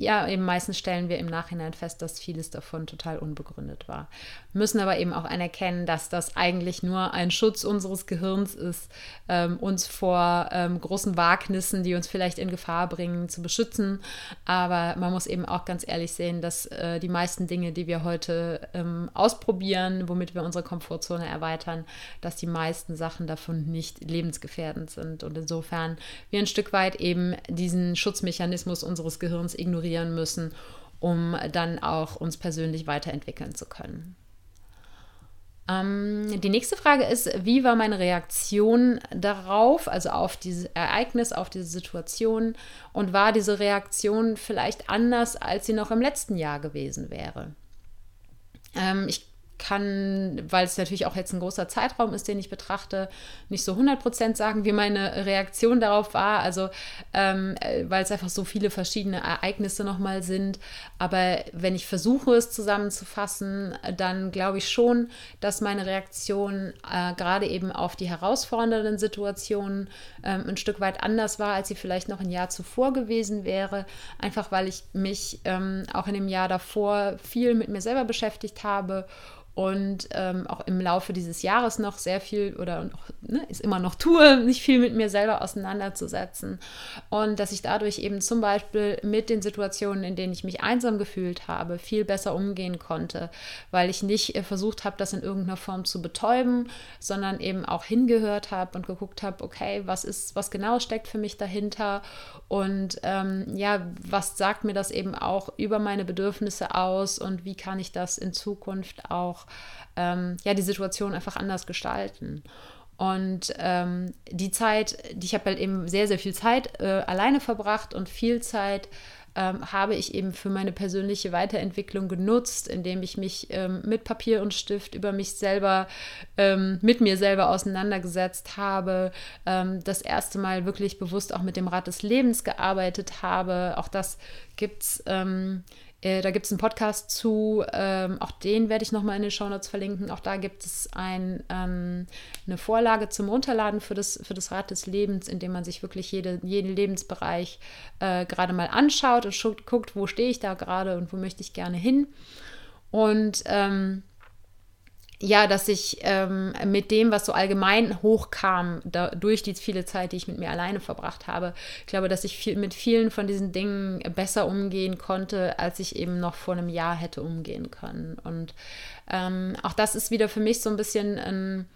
ja, eben meistens stellen wir im Nachhinein fest, dass vieles davon total unbegründet war. Müssen aber eben auch anerkennen, dass das eigentlich nur ein Schutz unseres Gehirns ist, ähm, uns vor ähm, großen Wagnissen, die uns vielleicht in Gefahr bringen, zu beschützen. Aber man muss eben auch ganz ehrlich sehen, dass äh, die meisten Dinge, die wir heute ähm, ausprobieren, womit wir unsere Komfortzone erweitern, dass die meisten Sachen davon nicht lebensgefährdend sind. Und insofern wir ein Stück weit eben diesen Schutzmechanismus unseres Gehirns ignorieren integrieren müssen, um dann auch uns persönlich weiterentwickeln zu können. Ähm, die nächste Frage ist, wie war meine Reaktion darauf, also auf dieses Ereignis, auf diese Situation und war diese Reaktion vielleicht anders, als sie noch im letzten Jahr gewesen wäre? Ähm, ich kann, weil es natürlich auch jetzt ein großer Zeitraum ist, den ich betrachte, nicht so 100% sagen, wie meine Reaktion darauf war. Also, ähm, äh, weil es einfach so viele verschiedene Ereignisse nochmal sind. Aber wenn ich versuche, es zusammenzufassen, dann glaube ich schon, dass meine Reaktion äh, gerade eben auf die herausfordernden Situationen ähm, ein Stück weit anders war, als sie vielleicht noch ein Jahr zuvor gewesen wäre. Einfach weil ich mich ähm, auch in dem Jahr davor viel mit mir selber beschäftigt habe und ähm, auch im Laufe dieses Jahres noch sehr viel oder noch, ne, ist immer noch tue, nicht viel mit mir selber auseinanderzusetzen. Und dass ich dadurch eben zum Beispiel mit den Situationen, in denen ich mich einsam gefühlt habe, viel besser umgehen konnte, weil ich nicht äh, versucht habe, das in irgendeiner Form zu betäuben, sondern eben auch hingehört habe und geguckt habe, okay, was ist, was genau steckt für mich dahinter? Und ähm, ja, was sagt mir das eben auch über meine Bedürfnisse aus? Und wie kann ich das in Zukunft auch ähm, ja, die Situation einfach anders gestalten. Und ähm, die Zeit, die ich habe halt eben sehr, sehr viel Zeit äh, alleine verbracht und viel Zeit ähm, habe ich eben für meine persönliche Weiterentwicklung genutzt, indem ich mich ähm, mit Papier und Stift über mich selber, ähm, mit mir selber auseinandergesetzt habe, ähm, das erste Mal wirklich bewusst auch mit dem Rad des Lebens gearbeitet habe. Auch das gibt es ähm, äh, da gibt es einen Podcast zu, ähm, auch den werde ich nochmal in den Shownotes verlinken. Auch da gibt es ein, ähm, eine Vorlage zum Runterladen für das, für das Rad des Lebens, in dem man sich wirklich jede, jeden Lebensbereich äh, gerade mal anschaut und guckt, wo stehe ich da gerade und wo möchte ich gerne hin. Und ähm, ja, dass ich ähm, mit dem, was so allgemein hochkam, da, durch die viele Zeit, die ich mit mir alleine verbracht habe, glaube, dass ich viel, mit vielen von diesen Dingen besser umgehen konnte, als ich eben noch vor einem Jahr hätte umgehen können. Und ähm, auch das ist wieder für mich so ein bisschen ein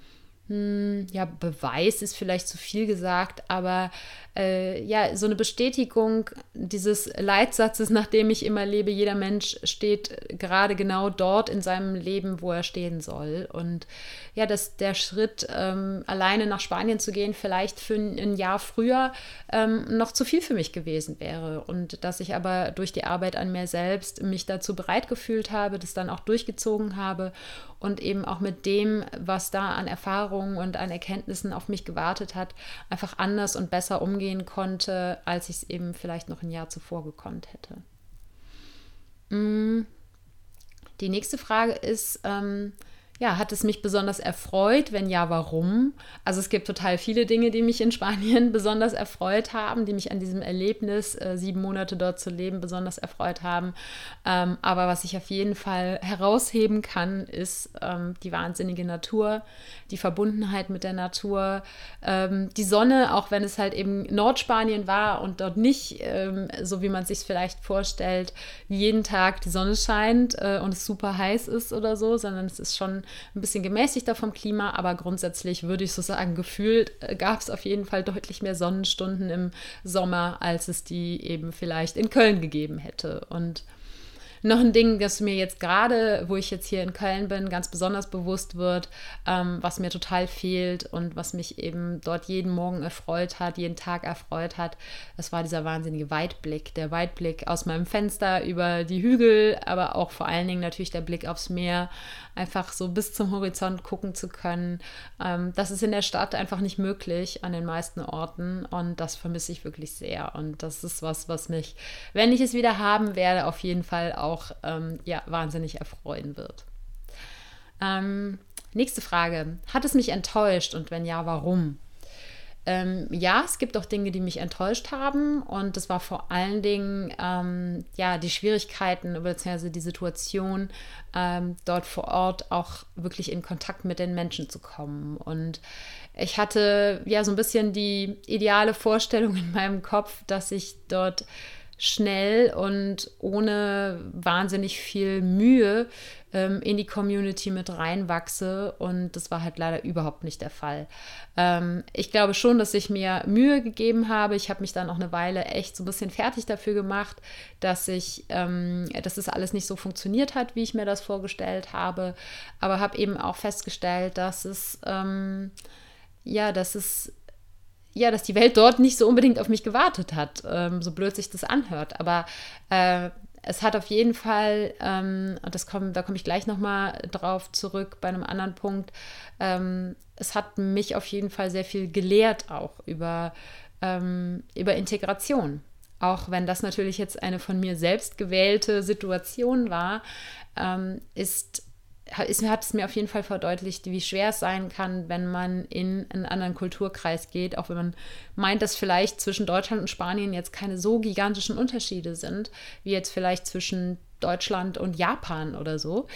hm, ja, Beweis ist vielleicht zu viel gesagt, aber äh, ja, so eine Bestätigung dieses Leitsatzes, nach dem ich immer lebe, jeder Mensch steht gerade genau dort in seinem Leben, wo er stehen soll. Und ja, dass der Schritt, ähm, alleine nach Spanien zu gehen, vielleicht für ein, Jahr früher ähm, noch zu viel für mich gewesen wäre. Und dass ich aber durch die Arbeit an mir selbst mich dazu bereit gefühlt habe, das dann auch durchgezogen habe und eben auch mit dem, was da an Erfahrungen und an Erkenntnissen auf mich gewartet hat, einfach anders und besser umgehen konnte, als ich es eben vielleicht noch ein Jahr zuvor gekonnt hätte. Mm. Die nächste Frage ist, ähm, ja, hat es mich besonders erfreut? Wenn ja, warum? Also es gibt total viele Dinge, die mich in Spanien besonders erfreut haben, die mich an diesem Erlebnis, äh, sieben Monate dort zu leben, besonders erfreut haben. Ähm, aber was ich auf jeden Fall herausheben kann, ist ähm, die wahnsinnige Natur, die Verbundenheit mit der Natur, ähm, die Sonne, auch wenn es halt eben Nordspanien war und dort nicht, ähm, so wie man sich vielleicht vorstellt, jeden Tag die Sonne scheint äh, und es super heiß ist oder so, sondern es ist schon ein bisschen gemäßigter vom Klima, aber grundsätzlich würde ich so sagen, gefühlt äh, gab es auf jeden Fall deutlich mehr Sonnenstunden im Sommer, als es die eben vielleicht in Köln gegeben hätte. Und noch ein Ding, das mir jetzt gerade, wo ich jetzt hier in Köln bin, ganz besonders bewusst wird, ähm, was mir total fehlt und was mich eben dort jeden Morgen erfreut hat, jeden Tag erfreut hat, das war dieser wahnsinnige Weitblick. Der Weitblick aus meinem Fenster über die Hügel, aber auch vor allen Dingen natürlich der Blick aufs Meer, einfach so bis zum Horizont gucken zu können. Ähm, das ist in der Stadt einfach nicht möglich an den meisten Orten und das vermisse ich wirklich sehr. Und das ist was, was mich, wenn ich es wieder haben werde, auf jeden Fall auch ähm, ja, wahnsinnig erfreuen wird. Ähm, nächste Frage. Hat es mich enttäuscht und wenn ja, warum? Ähm, ja, es gibt auch Dinge, die mich enttäuscht haben und das war vor allen Dingen ähm, ja die Schwierigkeiten bzw. die Situation, ähm, dort vor Ort auch wirklich in Kontakt mit den Menschen zu kommen. Und ich hatte ja so ein bisschen die ideale Vorstellung in meinem Kopf, dass ich dort schnell und ohne wahnsinnig viel Mühe ähm, in die Community mit reinwachse. Und das war halt leider überhaupt nicht der Fall. Ähm, ich glaube schon, dass ich mir Mühe gegeben habe. Ich habe mich dann auch eine Weile echt so ein bisschen fertig dafür gemacht, dass ich, ähm, dass es alles nicht so funktioniert hat, wie ich mir das vorgestellt habe. Aber habe eben auch festgestellt, dass es ähm, ja, dass es ja, dass die Welt dort nicht so unbedingt auf mich gewartet hat, ähm, so blöd sich das anhört. Aber äh, es hat auf jeden Fall, ähm, und das komm, da komme ich gleich nochmal drauf zurück bei einem anderen Punkt, ähm, es hat mich auf jeden Fall sehr viel gelehrt auch über, ähm, über Integration. Auch wenn das natürlich jetzt eine von mir selbst gewählte Situation war, ähm, ist ist, hat es mir auf jeden Fall verdeutlicht, wie schwer es sein kann, wenn man in einen anderen Kulturkreis geht, auch wenn man meint, dass vielleicht zwischen Deutschland und Spanien jetzt keine so gigantischen Unterschiede sind, wie jetzt vielleicht zwischen Deutschland und Japan oder so,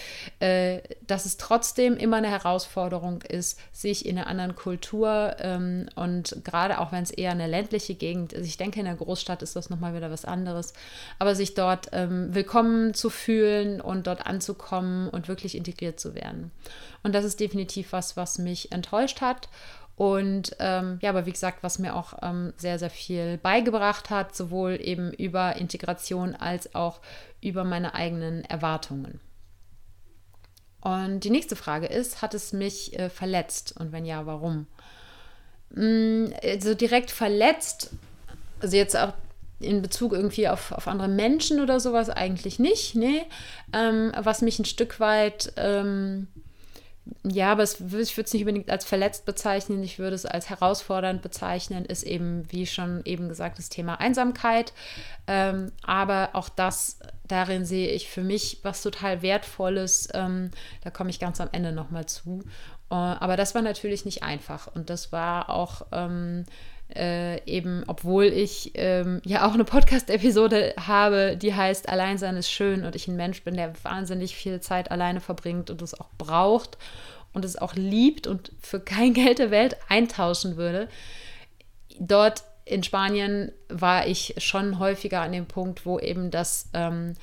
äh, dass es trotzdem immer eine Herausforderung ist, sich in einer anderen Kultur ähm, und gerade auch wenn es eher eine ländliche Gegend ist, ich denke in der Großstadt ist das nochmal wieder was anderes, aber sich dort ähm, willkommen zu fühlen und dort anzukommen und wirklich integriert zu werden. Und das ist definitiv was, was mich enttäuscht hat und ähm, ja, aber wie gesagt, was mir auch ähm, sehr, sehr viel beigebracht hat, sowohl eben über Integration als auch über meine eigenen Erwartungen. Und die nächste Frage ist, hat es mich äh, verletzt? Und wenn ja, warum? Mm, also direkt verletzt, also jetzt auch in Bezug irgendwie auf, auf andere Menschen oder sowas eigentlich nicht, nee. Ähm, was mich ein Stück weit ähm, ja, aber es, ich würde es nicht unbedingt als verletzt bezeichnen, ich würde es als herausfordernd bezeichnen, ist eben, wie schon eben gesagt, das Thema Einsamkeit. Ähm, aber auch das, darin sehe ich für mich was total Wertvolles. Ähm, da komme ich ganz am Ende nochmal zu. Uh, aber das war natürlich nicht einfach und das war auch. Ähm, äh, eben, obwohl ich ähm, ja auch eine Podcast-Episode habe, die heißt Alleinsein ist schön und ich ein Mensch bin, der wahnsinnig viel Zeit alleine verbringt und es auch braucht und es auch liebt und für kein Geld der Welt eintauschen würde. Dort in Spanien war ich schon häufiger an dem Punkt, wo eben das ähm,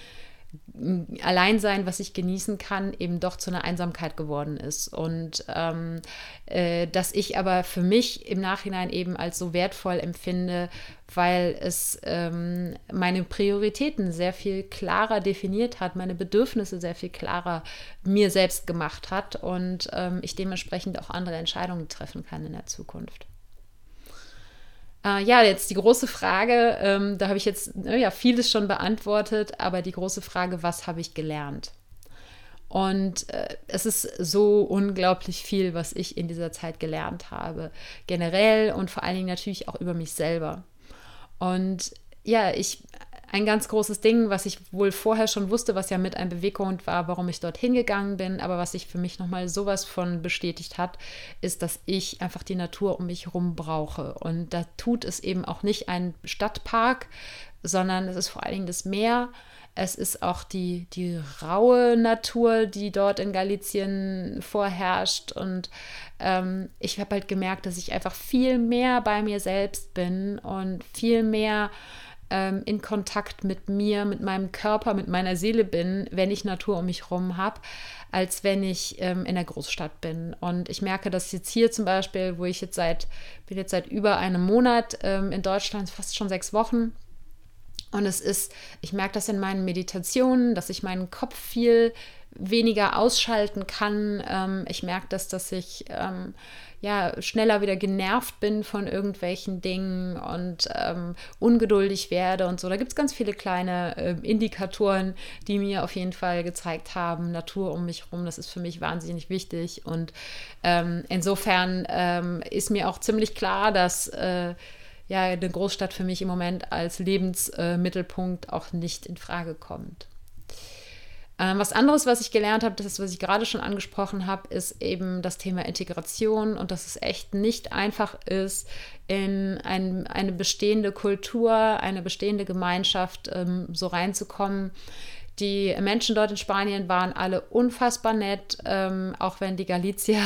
Alleinsein, was ich genießen kann, eben doch zu einer Einsamkeit geworden ist. Und ähm, äh, dass ich aber für mich im Nachhinein eben als so wertvoll empfinde, weil es ähm, meine Prioritäten sehr viel klarer definiert hat, meine Bedürfnisse sehr viel klarer mir selbst gemacht hat und ähm, ich dementsprechend auch andere Entscheidungen treffen kann in der Zukunft. Äh, ja, jetzt die große Frage, ähm, da habe ich jetzt äh, ja, vieles schon beantwortet, aber die große Frage, was habe ich gelernt? Und äh, es ist so unglaublich viel, was ich in dieser Zeit gelernt habe, generell und vor allen Dingen natürlich auch über mich selber. Und ja, ich ein ganz großes Ding, was ich wohl vorher schon wusste, was ja mit ein Beweggrund war, warum ich dorthin gegangen bin, aber was sich für mich nochmal sowas von bestätigt hat, ist, dass ich einfach die Natur um mich herum brauche. Und da tut es eben auch nicht ein Stadtpark, sondern es ist vor allen Dingen das Meer. Es ist auch die, die raue Natur, die dort in Galizien vorherrscht. Und ähm, ich habe halt gemerkt, dass ich einfach viel mehr bei mir selbst bin und viel mehr ähm, in Kontakt mit mir, mit meinem Körper, mit meiner Seele bin, wenn ich Natur um mich herum habe, als wenn ich ähm, in der Großstadt bin. Und ich merke das jetzt hier zum Beispiel, wo ich jetzt seit, bin jetzt seit über einem Monat ähm, in Deutschland, fast schon sechs Wochen. Und es ist, ich merke das in meinen Meditationen, dass ich meinen Kopf viel weniger ausschalten kann. Ähm, ich merke das, dass ich ähm, ja, schneller wieder genervt bin von irgendwelchen Dingen und ähm, ungeduldig werde und so. Da gibt es ganz viele kleine äh, Indikatoren, die mir auf jeden Fall gezeigt haben, Natur um mich herum, das ist für mich wahnsinnig wichtig. Und ähm, insofern ähm, ist mir auch ziemlich klar, dass äh, ja, eine Großstadt für mich im Moment als Lebensmittelpunkt auch nicht in Frage kommt. Ähm, was anderes, was ich gelernt habe, das ist, was ich gerade schon angesprochen habe, ist eben das Thema Integration und dass es echt nicht einfach ist, in ein, eine bestehende Kultur, eine bestehende Gemeinschaft ähm, so reinzukommen, Die Menschen dort in Spanien waren alle unfassbar nett, ähm, auch wenn die Galizier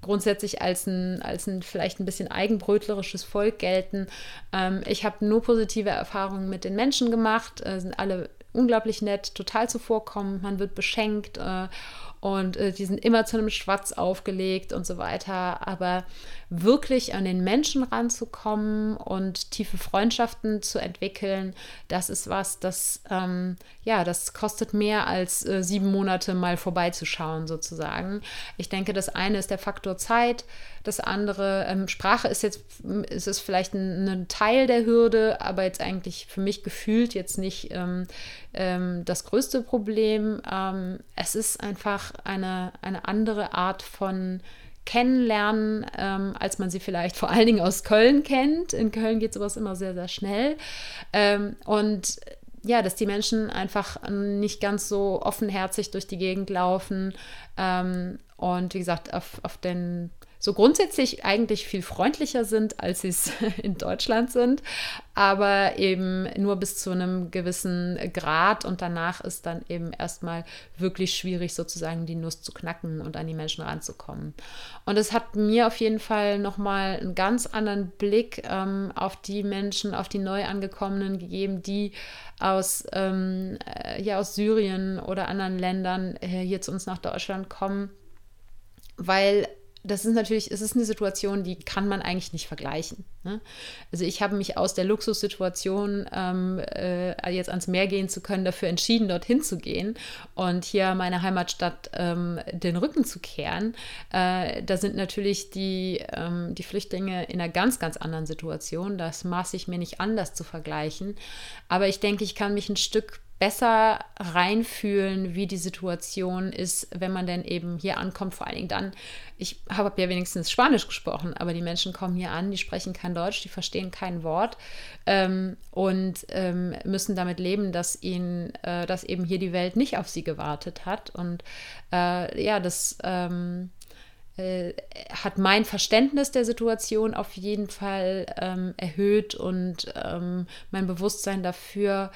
grundsätzlich als ein, als ein vielleicht ein bisschen eigenbrötlerisches Volk gelten. Ähm, ich habe nur positive Erfahrungen mit den Menschen gemacht, äh, sind alle unglaublich nett, total zuvorkommend, man wird beschenkt. Äh, und äh, die sind immer zu einem Schwatz aufgelegt und so weiter. Aber wirklich an den Menschen ranzukommen und tiefe Freundschaften zu entwickeln, das ist was, das, ähm, ja, das kostet mehr als äh, sieben Monate mal vorbeizuschauen sozusagen. Ich denke, das eine ist der Faktor Zeit, das andere, ähm, Sprache ist jetzt, ist es vielleicht ein, ein, Teil der Hürde, aber jetzt eigentlich für mich gefühlt jetzt nicht ähm, ähm das größte Problem. Ähm, es ist einfach eine, eine andere Art von Kennenlernen, ähm, als man sie vielleicht vor allen Dingen aus Köln kennt. In Köln geht sowas immer sehr, sehr schnell. Ähm, und ja, dass die Menschen einfach nicht ganz so offenherzig durch die Gegend laufen. Ähm, und wie gesagt, auf, auf den so grundsätzlich eigentlich viel freundlicher sind, als sie es in Deutschland sind, aber eben nur bis zu einem gewissen Grad und danach ist dann eben erstmal wirklich schwierig, sozusagen die Nuss zu knacken und an die Menschen ranzukommen. Und es hat mir auf jeden Fall nochmal einen ganz anderen Blick ähm, auf die Menschen, auf die Neuangekommenen gegeben, die aus, ähm, äh, ja, aus Syrien oder anderen Ländern äh, hier zu uns nach Deutschland kommen, weil das ist natürlich, es ist eine Situation, die kann man eigentlich nicht vergleichen. Ne? Also ich habe mich aus der Luxussituation, ähm, äh, jetzt ans Meer gehen zu können, dafür entschieden, dorthin zu gehen und hier meine Heimatstadt ähm, den Rücken zu kehren. Äh, da sind natürlich die, ähm, die Flüchtlinge in einer ganz, ganz anderen Situation. Das maße ich mir nicht anders zu vergleichen. Aber ich denke, ich kann mich ein Stück besser reinfühlen, wie die Situation ist, wenn man denn eben hier ankommt. Vor allen Dingen dann, ich habe ja wenigstens Spanisch gesprochen, aber die Menschen kommen hier an, die sprechen kein Deutsch, die verstehen kein Wort ähm, und ähm, müssen damit leben, dass ihnen, äh, dass eben hier die Welt nicht auf sie gewartet hat. Und äh, ja, das ähm, äh, hat mein Verständnis der Situation auf jeden Fall ähm, erhöht und ähm, mein Bewusstsein dafür,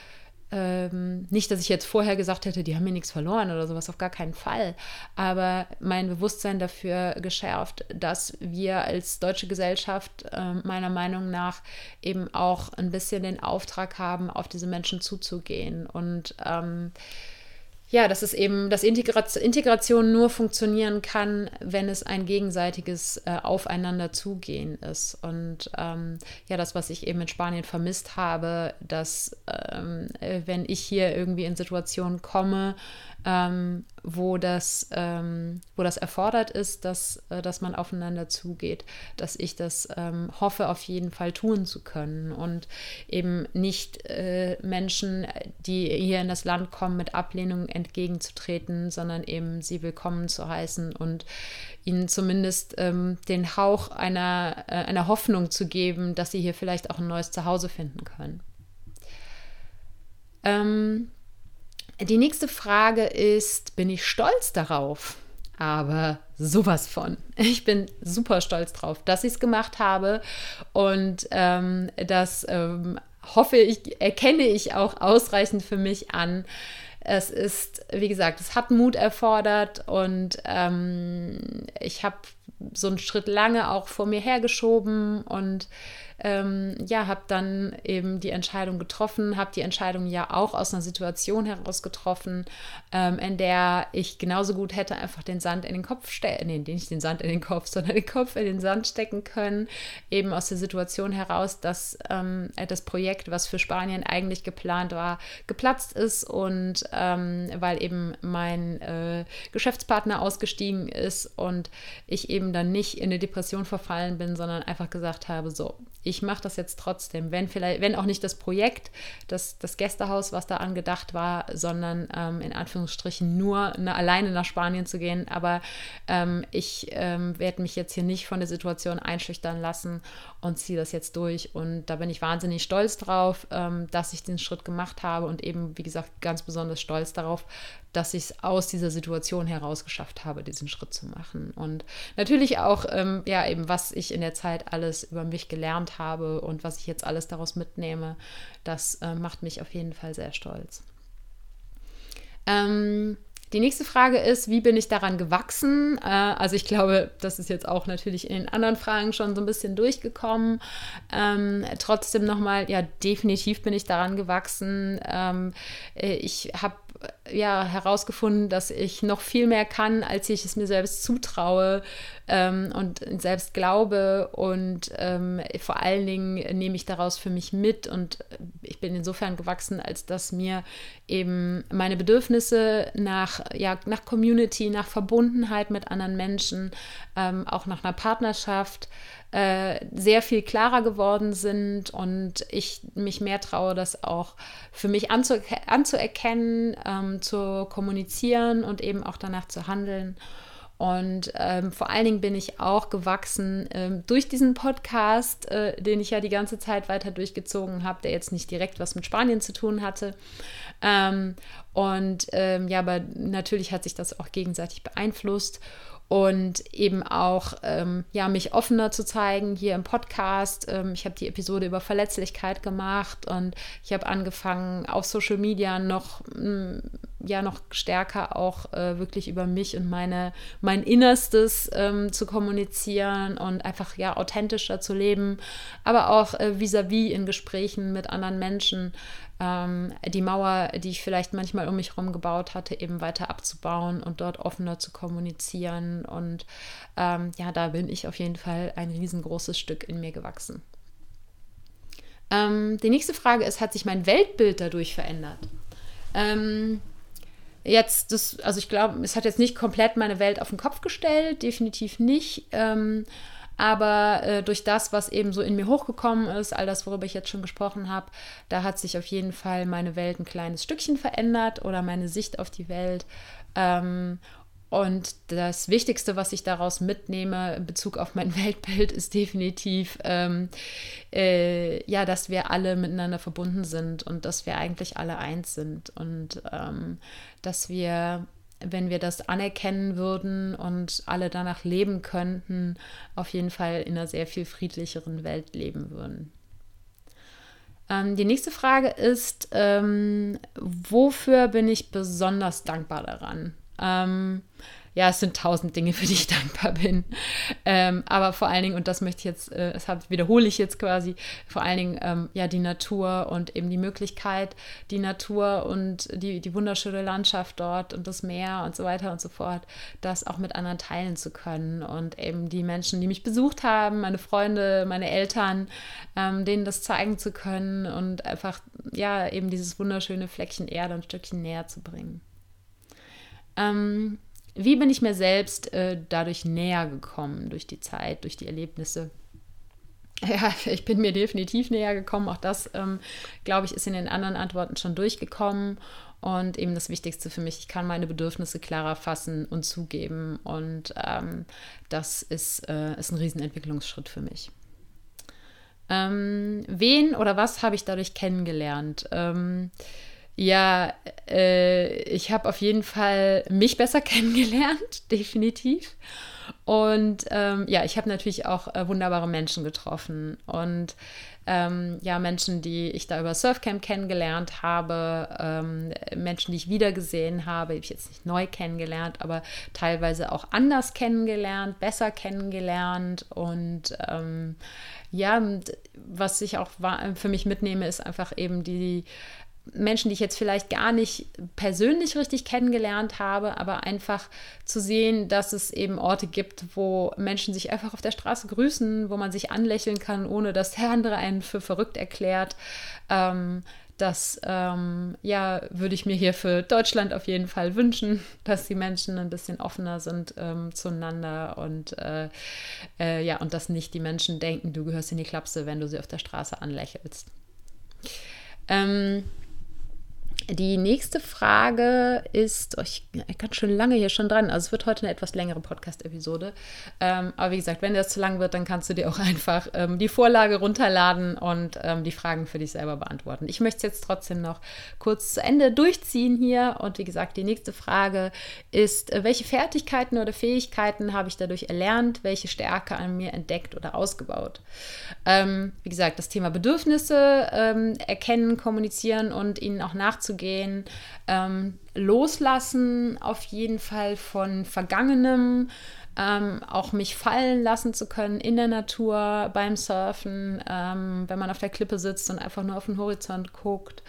ähm, nicht, dass ich jetzt vorher gesagt hätte, die haben mir nichts verloren oder sowas, auf gar keinen Fall. Aber mein Bewusstsein dafür geschärft, dass wir als deutsche Gesellschaft äh, meiner Meinung nach eben auch ein bisschen den Auftrag haben, auf diese Menschen zuzugehen und ähm, ja, dass es eben, dass Integration nur funktionieren kann, wenn es ein gegenseitiges äh, Aufeinander zugehen ist. Und ähm, ja, das, was ich eben in Spanien vermisst habe, dass ähm, äh, wenn ich hier irgendwie in Situationen komme, ähm, wo, das, ähm, wo das erfordert ist, dass, äh, dass man aufeinander zugeht, dass ich das ähm, hoffe, auf jeden Fall tun zu können und eben nicht äh, Menschen, die hier in das Land kommen, mit Ablehnung entgegenzutreten, sondern eben sie willkommen zu heißen und ihnen zumindest ähm, den Hauch einer, äh, einer Hoffnung zu geben, dass sie hier vielleicht auch ein neues Zuhause finden können. Ähm, die nächste Frage ist, bin ich stolz darauf? Aber sowas von. Ich bin super stolz drauf, dass ich es gemacht habe und ähm, das ähm, hoffe ich, erkenne ich auch ausreichend für mich an. Es ist, wie gesagt, es hat Mut erfordert und ähm, ich habe so einen Schritt lange auch vor mir hergeschoben und ähm, ja, habe dann eben die Entscheidung getroffen, habe die Entscheidung ja auch aus einer Situation heraus getroffen, ähm, in der ich genauso gut hätte einfach den Sand in den Kopf stecken, nee, nicht den Sand in den Kopf, sondern den Kopf in den Sand stecken können, eben aus der Situation heraus, dass ähm, das Projekt, was für Spanien eigentlich geplant war, geplatzt ist und ähm, weil eben mein äh, Geschäftspartner ausgestiegen ist und ich eben dann nicht in eine Depression verfallen bin, sondern einfach gesagt habe, so, ich mache das jetzt trotzdem, wenn vielleicht, wenn auch nicht das Projekt, das, das Gästehaus, was da angedacht war, sondern ähm, in Anführungsstrichen nur eine, alleine nach Spanien zu gehen. Aber ähm, ich ähm, werde mich jetzt hier nicht von der Situation einschüchtern lassen und ziehe das jetzt durch. Und da bin ich wahnsinnig stolz drauf, ähm, dass ich den Schritt gemacht habe und eben, wie gesagt, ganz besonders stolz darauf, dass ich es aus dieser Situation heraus geschafft habe, diesen Schritt zu machen. Und natürlich auch, ähm, ja, eben, was ich in der Zeit alles über mich gelernt habe und was ich jetzt alles daraus mitnehme, das äh, macht mich auf jeden Fall sehr stolz. Ähm, die nächste Frage ist, wie bin ich daran gewachsen? Äh, also ich glaube, das ist jetzt auch natürlich in den anderen Fragen schon so ein bisschen durchgekommen. Ähm, trotzdem nochmal, ja, definitiv bin ich daran gewachsen. Ähm, äh, ich habe ja herausgefunden, dass ich noch viel mehr kann, als ich es mir selbst zutraue ähm, und selbst glaube. Und ähm, vor allen Dingen nehme ich daraus für mich mit und ich bin insofern gewachsen, als dass mir eben meine Bedürfnisse nach, ja, nach Community, nach Verbundenheit mit anderen Menschen, ähm, auch nach einer Partnerschaft, äh, sehr viel klarer geworden sind und ich mich mehr traue, das auch für mich anzu anzuerkennen, ähm, zu kommunizieren und eben auch danach zu handeln. Und ähm, vor allen Dingen bin ich auch gewachsen ähm, durch diesen Podcast, äh, den ich ja die ganze Zeit weiter durchgezogen habe, der jetzt nicht direkt was mit Spanien zu tun hatte. Ähm, und ähm, ja, aber natürlich hat sich das auch gegenseitig beeinflusst und eben auch ähm, ja, mich offener zu zeigen hier im Podcast. Ähm, ich habe die Episode über Verletzlichkeit gemacht und ich habe angefangen auf Social Media noch mh, mm, ja noch stärker auch äh, wirklich über mich und meine mein Innerstes ähm, zu kommunizieren und einfach ja authentischer zu leben, aber auch äh, vis-à-vis -vis in Gesprächen mit anderen Menschen ähm, die Mauer, die ich vielleicht manchmal um mich herum gebaut hatte, eben weiter abzubauen und dort offener zu kommunizieren. Und ähm, ja, da bin ich auf jeden Fall ein riesengroßes Stück in mir gewachsen. Ähm, die nächste Frage ist, hat sich mein Weltbild dadurch verändert? Ähm, jetzt, das, also ich glaube, es hat jetzt nicht komplett meine Welt auf den Kopf gestellt, definitiv nicht. Ähm, aber äh, durch das, was eben so in mir hochgekommen ist, all das, worüber ich jetzt schon gesprochen habe, da hat sich auf jeden Fall meine Welt ein kleines Stückchen verändert oder meine Sicht auf die Welt. Ähm, und das Wichtigste, was ich daraus mitnehme in Bezug auf mein Weltbild, ist definitiv, ähm, äh, ja, dass wir alle miteinander verbunden sind und dass wir eigentlich alle eins sind und ähm, dass wir wenn wir das anerkennen würden und alle danach leben könnten, auf jeden Fall in einer sehr viel friedlicheren Welt leben würden. Ähm, die nächste Frage ist, ähm, wofür bin ich besonders dankbar daran? Ähm, ja, es sind tausend Dinge, für die ich dankbar bin. Ähm, aber vor allen Dingen, und das möchte ich jetzt, äh, das wiederhole ich jetzt quasi, vor allen Dingen ähm, ja die Natur und eben die Möglichkeit, die Natur und die, die wunderschöne Landschaft dort und das Meer und so weiter und so fort, das auch mit anderen teilen zu können. Und eben die Menschen, die mich besucht haben, meine Freunde, meine Eltern, ähm, denen das zeigen zu können und einfach, ja, eben dieses wunderschöne Fleckchen Erde ein Stückchen näher zu bringen. Ähm, wie bin ich mir selbst äh, dadurch näher gekommen, durch die Zeit, durch die Erlebnisse? Ja, ich bin mir definitiv näher gekommen. Auch das, ähm, glaube ich, ist in den anderen Antworten schon durchgekommen. Und eben das Wichtigste für mich, ich kann meine Bedürfnisse klarer fassen und zugeben. Und ähm, das ist, äh, ist ein Riesenentwicklungsschritt für mich. Ähm, wen oder was habe ich dadurch kennengelernt? Ähm, ja, äh, ich habe auf jeden Fall mich besser kennengelernt, definitiv. Und ähm, ja, ich habe natürlich auch äh, wunderbare Menschen getroffen. Und ähm, ja, Menschen, die ich da über Surfcamp kennengelernt habe, ähm, Menschen, die ich wiedergesehen habe, die ich jetzt nicht neu kennengelernt, aber teilweise auch anders kennengelernt, besser kennengelernt. Und ähm, ja, was ich auch für mich mitnehme, ist einfach eben die Menschen, die ich jetzt vielleicht gar nicht persönlich richtig kennengelernt habe, aber einfach zu sehen, dass es eben Orte gibt, wo Menschen sich einfach auf der Straße grüßen, wo man sich anlächeln kann, ohne dass der andere einen für verrückt erklärt. Ähm, das ähm, ja, würde ich mir hier für Deutschland auf jeden Fall wünschen, dass die Menschen ein bisschen offener sind ähm, zueinander und äh, äh, ja, und dass nicht die Menschen denken, du gehörst in die Klapse, wenn du sie auf der Straße anlächelst. Ähm, die nächste Frage ist, oh, ich ganz schön lange hier schon dran, also es wird heute eine etwas längere Podcast-Episode. Ähm, aber wie gesagt, wenn das zu lang wird, dann kannst du dir auch einfach ähm, die Vorlage runterladen und ähm, die Fragen für dich selber beantworten. Ich möchte es jetzt trotzdem noch kurz zu Ende durchziehen hier. Und wie gesagt, die nächste Frage ist, äh, welche Fertigkeiten oder Fähigkeiten habe ich dadurch erlernt? Welche Stärke an mir entdeckt oder ausgebaut? Ähm, wie gesagt, das Thema Bedürfnisse ähm, erkennen, kommunizieren und ihnen auch nachzugehen umzugehen, ähm, loslassen auf jeden Fall von Vergangenem, ähm, auch mich fallen lassen zu können in der Natur, beim Surfen, ähm, wenn man auf der Klippe sitzt und einfach nur auf den Horizont guckt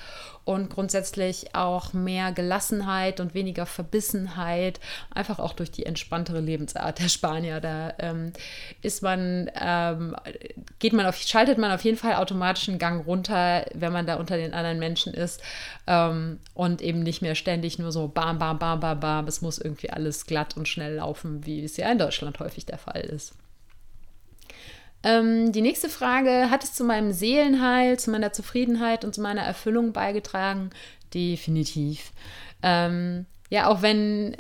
und grundsätzlich auch mehr Gelassenheit und weniger Verbissenheit, einfach auch durch die entspanntere Lebensart der Spanier. Da ähm, ist man, ähm, geht man auf, schaltet man auf jeden Fall automatisch einen Gang runter, wenn man da unter den anderen Menschen ist ähm, und eben nicht mehr ständig nur so bam, bam, bam, bam, bam. Es muss irgendwie alles glatt und schnell laufen, wie es ja in Deutschland häufig der Fall ist. Ähm, die nächste Frage, hat es zu meinem Seelenheil, zu meiner Zufriedenheit und zu meiner Erfüllung beigetragen? Definitiv. Ähm, ja, auch wenn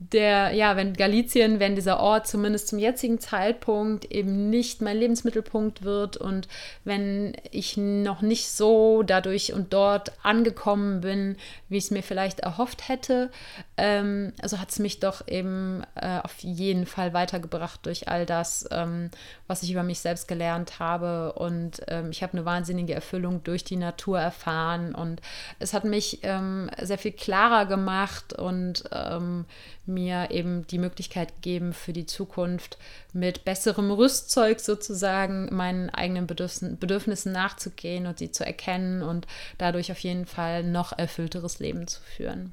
der, ja, wenn Galizien, wenn dieser Ort zumindest zum jetzigen Zeitpunkt eben nicht mein Lebensmittelpunkt wird und wenn ich noch nicht so dadurch und dort angekommen bin, wie ich es mir vielleicht erhofft hätte, ähm, also hat es mich doch eben äh, auf jeden Fall weitergebracht durch all das, ähm, was ich über mich selbst gelernt habe und ähm, ich habe eine wahnsinnige Erfüllung durch die Natur erfahren und es hat mich ähm, sehr viel klarer gemacht und ähm, mir eben die Möglichkeit gegeben, für die Zukunft mit besserem Rüstzeug sozusagen meinen eigenen Bedürfnissen nachzugehen und sie zu erkennen und dadurch auf jeden Fall noch erfüllteres Leben zu führen.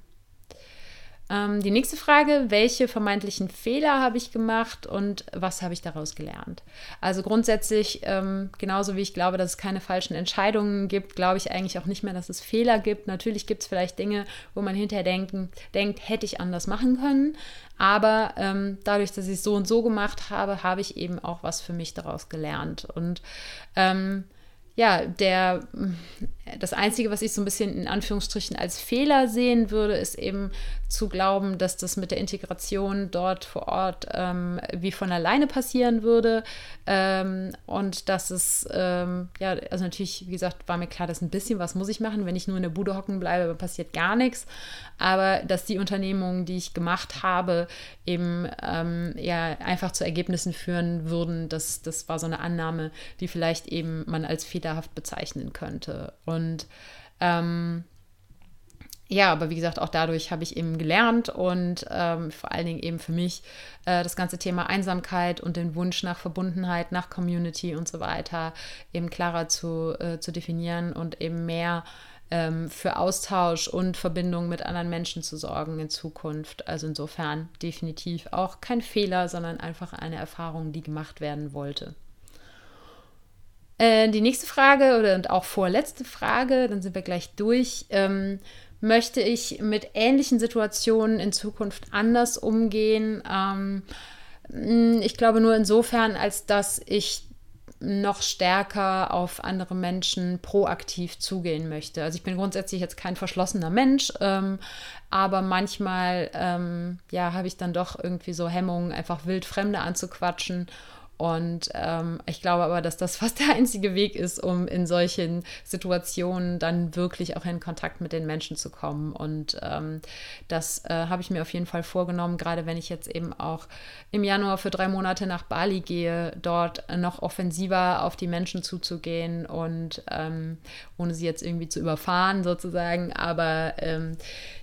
Ähm, die nächste Frage, welche vermeintlichen Fehler habe ich gemacht und was habe ich daraus gelernt? Also grundsätzlich, ähm, genauso wie ich glaube, dass es keine falschen Entscheidungen gibt, glaube ich eigentlich auch nicht mehr, dass es Fehler gibt. Natürlich gibt es vielleicht Dinge, wo man hinterher denken, denkt, hätte ich anders machen können. Aber ähm, dadurch, dass ich es so und so gemacht habe, habe ich eben auch was für mich daraus gelernt. Und ähm, ja, der, das Einzige, was ich so ein bisschen in Anführungsstrichen als Fehler sehen würde, ist eben zu glauben, dass das mit der Integration dort vor Ort ähm, wie von alleine passieren würde. Ähm, und dass es, ähm, ja, also natürlich, wie gesagt, war mir klar, dass ein bisschen was muss ich machen. Wenn ich nur in der Bude hocken bleibe, passiert gar nichts. Aber dass die Unternehmungen, die ich gemacht habe, eben ähm, ja einfach zu Ergebnissen führen würden, das, das war so eine Annahme, die vielleicht eben man als fehlerhaft bezeichnen könnte. Und ähm, ja, aber wie gesagt, auch dadurch habe ich eben gelernt und ähm, vor allen Dingen eben für mich äh, das ganze Thema Einsamkeit und den Wunsch nach Verbundenheit, nach Community und so weiter eben klarer zu, äh, zu definieren und eben mehr ähm, für Austausch und Verbindung mit anderen Menschen zu sorgen in Zukunft. Also insofern definitiv auch kein Fehler, sondern einfach eine Erfahrung, die gemacht werden wollte. Äh, die nächste Frage oder und auch vorletzte Frage, dann sind wir gleich durch. Ähm, möchte ich mit ähnlichen Situationen in Zukunft anders umgehen? Ähm, ich glaube nur insofern, als dass ich noch stärker auf andere Menschen proaktiv zugehen möchte. Also ich bin grundsätzlich jetzt kein verschlossener Mensch, ähm, aber manchmal ähm, ja, habe ich dann doch irgendwie so Hemmungen, einfach wild Fremde anzuquatschen und ähm, ich glaube aber, dass das fast der einzige Weg ist, um in solchen Situationen dann wirklich auch in Kontakt mit den Menschen zu kommen. Und ähm, das äh, habe ich mir auf jeden Fall vorgenommen, gerade wenn ich jetzt eben auch im Januar für drei Monate nach Bali gehe, dort noch offensiver auf die Menschen zuzugehen und ähm, ohne sie jetzt irgendwie zu überfahren sozusagen, aber ähm,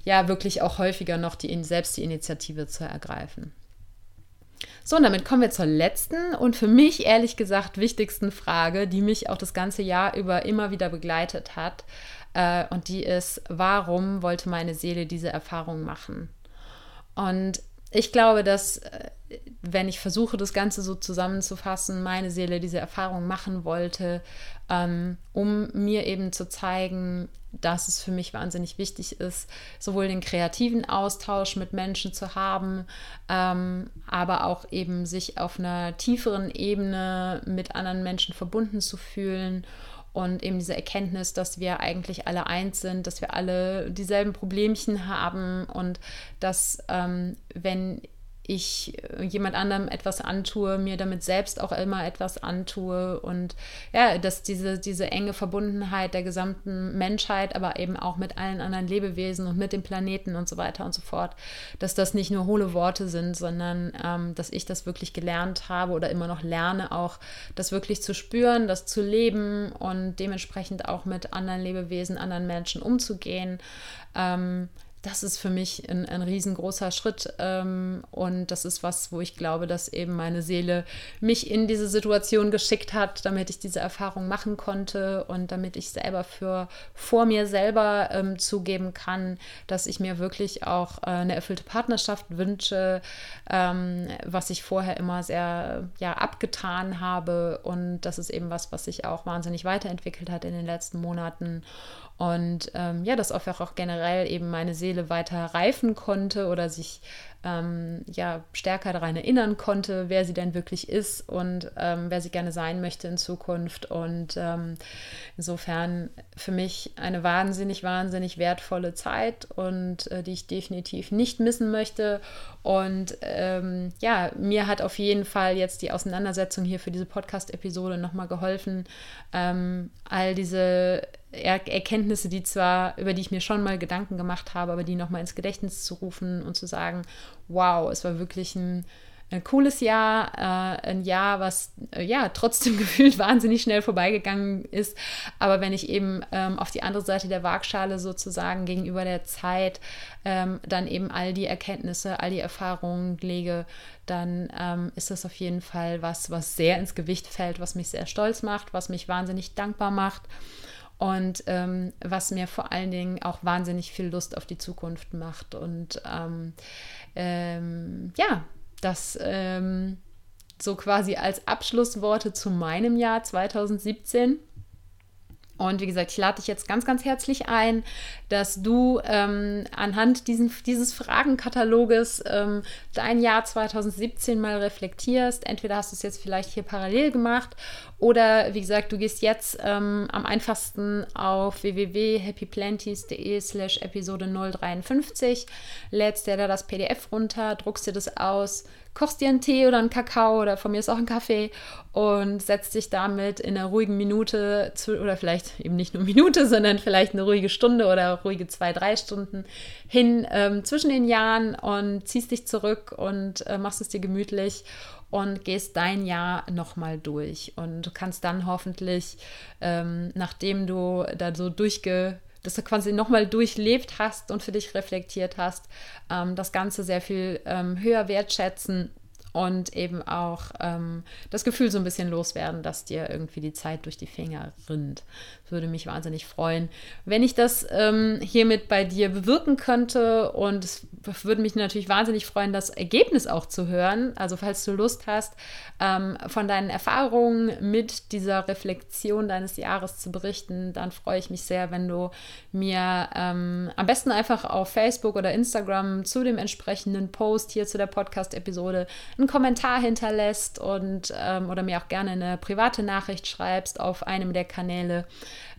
ja, wirklich auch häufiger noch die, selbst die Initiative zu ergreifen. So, und damit kommen wir zur letzten und für mich ehrlich gesagt wichtigsten Frage, die mich auch das ganze Jahr über immer wieder begleitet hat. Äh, und die ist, warum wollte meine Seele diese Erfahrung machen? Und ich glaube, dass äh, wenn ich versuche, das Ganze so zusammenzufassen, meine Seele diese Erfahrung machen wollte, ähm, um mir eben zu zeigen, dass es für mich wahnsinnig wichtig ist, sowohl den kreativen Austausch mit Menschen zu haben, ähm, aber auch eben sich auf einer tieferen Ebene mit anderen Menschen verbunden zu fühlen und eben diese Erkenntnis, dass wir eigentlich alle eins sind, dass wir alle dieselben Problemchen haben und dass ähm, wenn ich äh, jemand anderem etwas antue, mir damit selbst auch immer etwas antue und ja, dass diese, diese enge Verbundenheit der gesamten Menschheit, aber eben auch mit allen anderen Lebewesen und mit dem Planeten und so weiter und so fort, dass das nicht nur hohle Worte sind, sondern ähm, dass ich das wirklich gelernt habe oder immer noch lerne, auch das wirklich zu spüren, das zu leben und dementsprechend auch mit anderen Lebewesen, anderen Menschen umzugehen. Ähm, das ist für mich ein, ein riesengroßer Schritt. Ähm, und das ist was, wo ich glaube, dass eben meine Seele mich in diese Situation geschickt hat, damit ich diese Erfahrung machen konnte und damit ich selber für vor mir selber ähm, zugeben kann, dass ich mir wirklich auch äh, eine erfüllte Partnerschaft wünsche, ähm, was ich vorher immer sehr ja, abgetan habe. Und das ist eben was, was sich auch wahnsinnig weiterentwickelt hat in den letzten Monaten. Und ähm, ja, dass auch generell eben meine Seele weiter reifen konnte oder sich ähm, ja stärker daran erinnern konnte, wer sie denn wirklich ist und ähm, wer sie gerne sein möchte in Zukunft. Und ähm, insofern für mich eine wahnsinnig, wahnsinnig wertvolle Zeit und äh, die ich definitiv nicht missen möchte. Und ähm, ja, mir hat auf jeden Fall jetzt die Auseinandersetzung hier für diese Podcast-Episode nochmal geholfen, ähm, all diese er Erkenntnisse, die zwar, über die ich mir schon mal Gedanken gemacht habe, aber die nochmal ins Gedächtnis zu rufen und zu sagen, wow, es war wirklich ein, ein cooles Jahr, äh, ein Jahr, was äh, ja trotzdem gefühlt wahnsinnig schnell vorbeigegangen ist. Aber wenn ich eben ähm, auf die andere Seite der Waagschale sozusagen gegenüber der Zeit ähm, dann eben all die Erkenntnisse, all die Erfahrungen lege, dann ähm, ist das auf jeden Fall was, was sehr ins Gewicht fällt, was mich sehr stolz macht, was mich wahnsinnig dankbar macht und ähm, was mir vor allen Dingen auch wahnsinnig viel Lust auf die Zukunft macht. Und ähm, ähm, ja, das ähm, so quasi als Abschlussworte zu meinem Jahr 2017. Und wie gesagt, ich lade dich jetzt ganz, ganz herzlich ein, dass du ähm, anhand diesen, dieses Fragenkataloges ähm, dein Jahr 2017 mal reflektierst. Entweder hast du es jetzt vielleicht hier parallel gemacht oder wie gesagt, du gehst jetzt ähm, am einfachsten auf www.happyplanties.de slash Episode 053, lädst dir da das PDF runter, druckst dir das aus, kochst dir einen Tee oder einen Kakao oder von mir ist auch ein Kaffee und setzt dich damit in einer ruhigen Minute zu, oder vielleicht eben nicht nur Minute, sondern vielleicht eine ruhige Stunde oder ruhige zwei, drei Stunden hin ähm, zwischen den Jahren und ziehst dich zurück und äh, machst es dir gemütlich und gehst dein Jahr nochmal durch. Und du kannst dann hoffentlich, ähm, nachdem du da so durchge dass du quasi nochmal durchlebt hast und für dich reflektiert hast, ähm, das Ganze sehr viel ähm, höher wertschätzen und eben auch ähm, das Gefühl so ein bisschen loswerden, dass dir irgendwie die Zeit durch die Finger rinnt. Das würde mich wahnsinnig freuen, wenn ich das ähm, hiermit bei dir bewirken könnte und es würde mich natürlich wahnsinnig freuen, das Ergebnis auch zu hören. Also falls du Lust hast, ähm, von deinen Erfahrungen mit dieser Reflexion deines Jahres zu berichten, dann freue ich mich sehr, wenn du mir ähm, am besten einfach auf Facebook oder Instagram zu dem entsprechenden Post hier zu der Podcast-Episode einen Kommentar hinterlässt und ähm, oder mir auch gerne eine private Nachricht schreibst auf einem der Kanäle.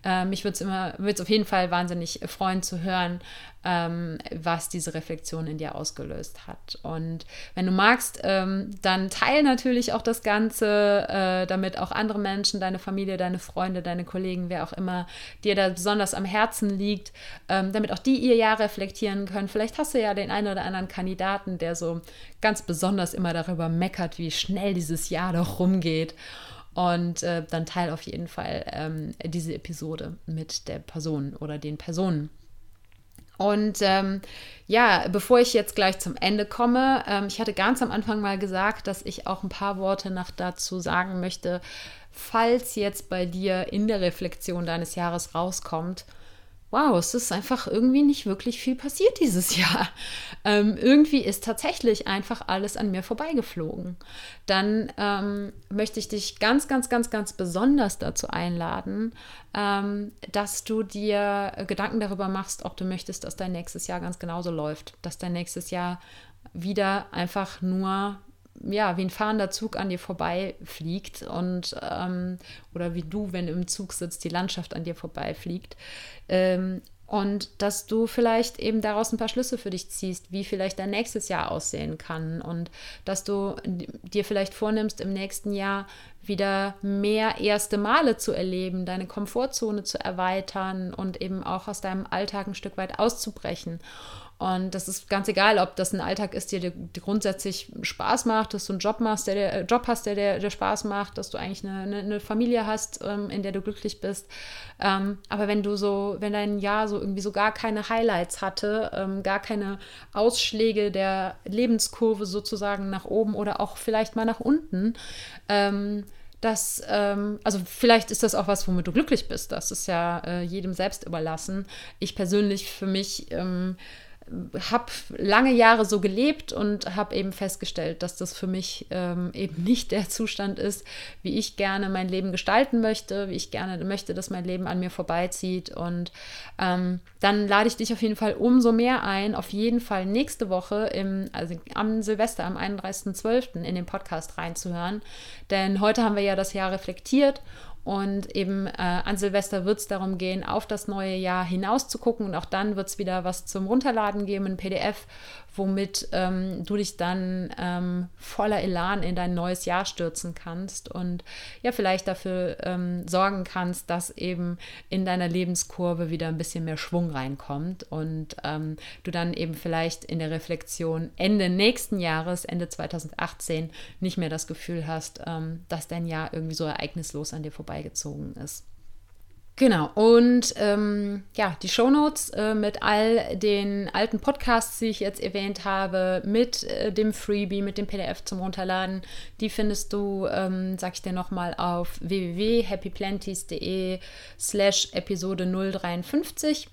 Ähm, mich würde es immer, würde es auf jeden Fall wahnsinnig freuen zu hören, ähm, was diese Reflexion in dir ausgelöst hat. Und wenn du magst, ähm, dann teile natürlich auch das Ganze, äh, damit auch andere Menschen, deine Familie, deine Freunde, deine Kollegen, wer auch immer dir da besonders am Herzen liegt, ähm, damit auch die ihr Jahr reflektieren können. Vielleicht hast du ja den einen oder anderen Kandidaten, der so ganz besonders immer darüber meckert, wie schnell dieses Jahr doch rumgeht. Und äh, dann teile auf jeden Fall ähm, diese Episode mit der Person oder den Personen. Und ähm, ja, bevor ich jetzt gleich zum Ende komme, ähm, ich hatte ganz am Anfang mal gesagt, dass ich auch ein paar Worte noch dazu sagen möchte, falls jetzt bei dir in der Reflexion deines Jahres rauskommt, wow, es ist einfach irgendwie nicht wirklich viel passiert dieses Jahr. Ähm, irgendwie ist tatsächlich einfach alles an mir vorbeigeflogen. Dann ähm, möchte ich dich ganz, ganz, ganz, ganz besonders dazu einladen, ähm, dass du dir Gedanken darüber machst, ob du möchtest, dass dein nächstes Jahr ganz genauso läuft, dass dein nächstes Jahr wieder einfach nur ja, wie ein fahrender Zug an dir vorbeifliegt und ähm, oder wie du, wenn du im Zug sitzt, die Landschaft an dir vorbeifliegt. Ähm, Und dass du vielleicht eben daraus ein paar Schlüsse für dich ziehst, wie vielleicht dein nächstes Jahr aussehen kann. Und dass du dir vielleicht vornimmst, im nächsten Jahr wieder mehr erste Male zu erleben, deine Komfortzone zu erweitern und eben auch aus deinem Alltag ein Stück weit auszubrechen. Und das ist ganz egal, ob das ein Alltag ist, der dir grundsätzlich Spaß macht, dass du einen Job machst, der, der äh, Job hast, der dir Spaß macht, dass du eigentlich eine, eine, eine Familie hast, ähm, in der du glücklich bist. Ähm, aber wenn du so, wenn dein Jahr so irgendwie so gar keine Highlights hatte, ähm, gar keine Ausschläge der Lebenskurve sozusagen nach oben oder auch vielleicht mal nach unten, ähm, dass, ähm, also vielleicht ist das auch was, womit du glücklich bist. Das ist ja äh, jedem selbst überlassen. Ich persönlich für mich ähm, habe lange Jahre so gelebt und habe eben festgestellt, dass das für mich ähm, eben nicht der Zustand ist, wie ich gerne mein Leben gestalten möchte, wie ich gerne möchte, dass mein Leben an mir vorbeizieht. Und ähm, dann lade ich dich auf jeden Fall umso mehr ein, auf jeden Fall nächste Woche, im, also am Silvester, am 31.12. in den Podcast reinzuhören. Denn heute haben wir ja das Jahr reflektiert und eben äh, an Silvester wird es darum gehen, auf das neue Jahr hinaus zu gucken. Und auch dann wird es wieder was zum Runterladen geben, ein PDF, womit ähm, du dich dann ähm, voller Elan in dein neues Jahr stürzen kannst und ja, vielleicht dafür ähm, sorgen kannst, dass eben in deiner Lebenskurve wieder ein bisschen mehr Schwung reinkommt und ähm, du dann eben vielleicht in der Reflexion Ende nächsten Jahres, Ende 2018, nicht mehr das Gefühl hast, ähm, dass dein Jahr irgendwie so ereignislos an dir vorbeigezogen ist. Genau, und ähm, ja, die Shownotes äh, mit all den alten Podcasts, die ich jetzt erwähnt habe, mit äh, dem Freebie, mit dem PDF zum Runterladen, die findest du, ähm, sag ich dir nochmal, auf www.happyplanties.de slash Episode 053.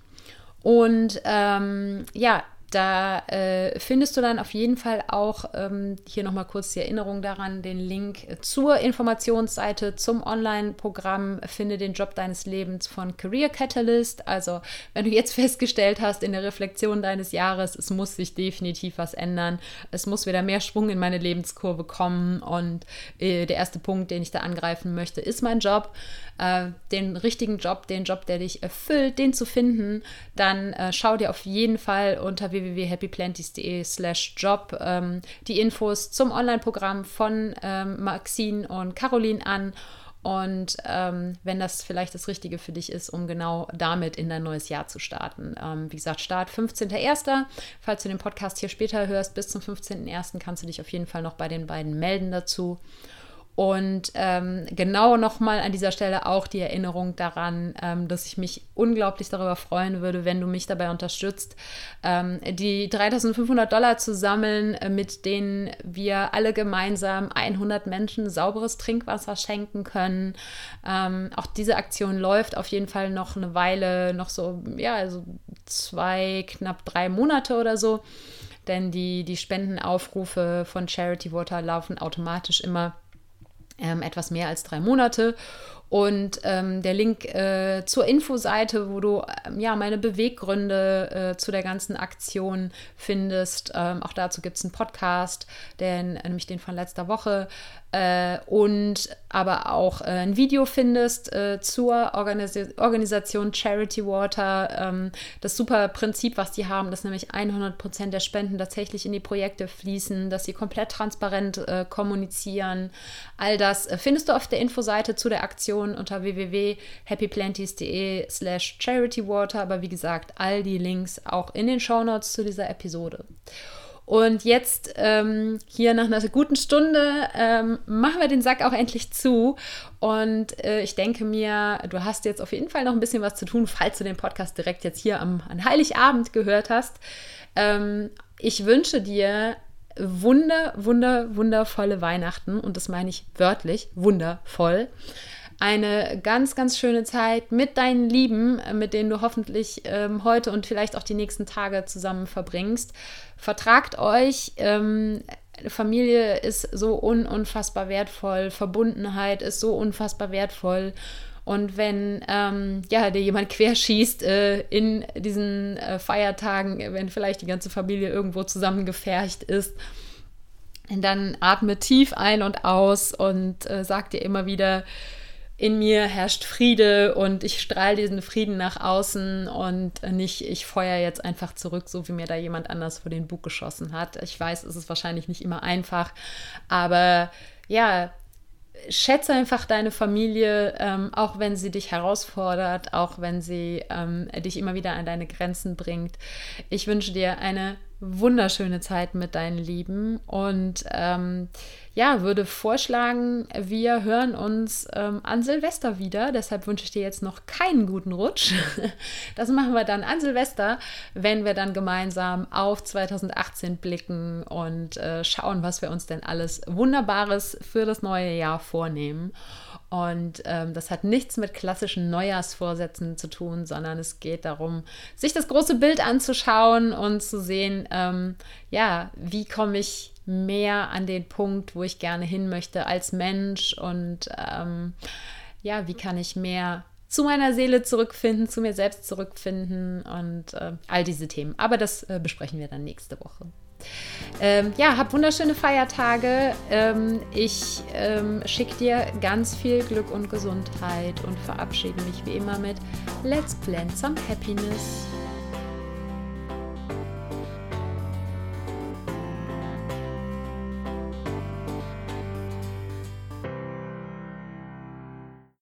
Und ähm, ja, da äh, findest du dann auf jeden Fall auch ähm, hier nochmal kurz die Erinnerung daran, den Link zur Informationsseite zum Online-Programm Finde den Job deines Lebens von Career Catalyst. Also wenn du jetzt festgestellt hast in der Reflexion deines Jahres, es muss sich definitiv was ändern, es muss wieder mehr Schwung in meine Lebenskurve kommen und äh, der erste Punkt, den ich da angreifen möchte, ist mein Job. Äh, den richtigen Job, den Job, der dich erfüllt, den zu finden, dann äh, schau dir auf jeden Fall unter www.happyplanties.de slash job ähm, die Infos zum Online-Programm von ähm, Maxine und Caroline an. Und ähm, wenn das vielleicht das Richtige für dich ist, um genau damit in dein neues Jahr zu starten. Ähm, wie gesagt, Start 15.01. Falls du den Podcast hier später hörst, bis zum 15.01. kannst du dich auf jeden Fall noch bei den beiden melden dazu. Und ähm, genau nochmal an dieser Stelle auch die Erinnerung daran, ähm, dass ich mich unglaublich darüber freuen würde, wenn du mich dabei unterstützt, ähm, die 3500 Dollar zu sammeln, äh, mit denen wir alle gemeinsam 100 Menschen sauberes Trinkwasser schenken können. Ähm, auch diese Aktion läuft auf jeden Fall noch eine Weile, noch so, ja, also zwei, knapp drei Monate oder so. Denn die, die Spendenaufrufe von Charity Water laufen automatisch immer ähm, etwas mehr als drei Monate. Und ähm, der Link äh, zur Infoseite, wo du ähm, ja meine Beweggründe äh, zu der ganzen Aktion findest. Ähm, auch dazu gibt es einen Podcast, den, nämlich den von letzter Woche, äh, und aber auch äh, ein Video findest äh, zur Organis Organisation Charity Water. Ähm, das super Prinzip, was die haben, dass nämlich 100 Prozent der Spenden tatsächlich in die Projekte fließen, dass sie komplett transparent äh, kommunizieren. All das äh, findest du auf der Infoseite zu der Aktion unter www.happyplanties.de slash charitywater. Aber wie gesagt, all die Links auch in den Shownotes zu dieser Episode. Und jetzt ähm, hier nach einer guten Stunde ähm, machen wir den Sack auch endlich zu. Und äh, ich denke mir, du hast jetzt auf jeden Fall noch ein bisschen was zu tun, falls du den Podcast direkt jetzt hier am, an Heiligabend gehört hast. Ähm, ich wünsche dir wunder, wunder, wundervolle Weihnachten und das meine ich wörtlich, wundervoll eine ganz, ganz schöne Zeit mit deinen Lieben, äh, mit denen du hoffentlich ähm, heute und vielleicht auch die nächsten Tage zusammen verbringst. Vertragt euch. Ähm, Familie ist so un unfassbar wertvoll, Verbundenheit ist so unfassbar wertvoll. Und wenn ähm, ja, dir jemand querschießt äh, in diesen äh, Feiertagen, wenn vielleicht die ganze Familie irgendwo zusammengefercht ist, dann atme tief ein und aus und äh, sag dir immer wieder, in mir herrscht Friede und ich strahle diesen Frieden nach außen und nicht, ich feuer jetzt einfach zurück, so wie mir da jemand anders vor den Bug geschossen hat. Ich weiß, es ist wahrscheinlich nicht immer einfach, aber ja, schätze einfach deine Familie, ähm, auch wenn sie dich herausfordert, auch wenn sie ähm, dich immer wieder an deine Grenzen bringt. Ich wünsche dir eine wunderschöne Zeit mit deinen Lieben und ähm, ja, würde vorschlagen, wir hören uns ähm, an Silvester wieder. Deshalb wünsche ich dir jetzt noch keinen guten Rutsch. Das machen wir dann an Silvester, wenn wir dann gemeinsam auf 2018 blicken und äh, schauen, was wir uns denn alles Wunderbares für das neue Jahr vornehmen. Und ähm, das hat nichts mit klassischen Neujahrsvorsätzen zu tun, sondern es geht darum, sich das große Bild anzuschauen und zu sehen, ähm, ja, wie komme ich mehr an den Punkt, wo ich gerne hin möchte als Mensch und ähm, ja, wie kann ich mehr zu meiner Seele zurückfinden, zu mir selbst zurückfinden und äh, all diese Themen. Aber das äh, besprechen wir dann nächste Woche. Ähm, ja, hab wunderschöne Feiertage. Ähm, ich ähm, schicke dir ganz viel Glück und Gesundheit und verabschiede mich wie immer mit Let's Plan some Happiness.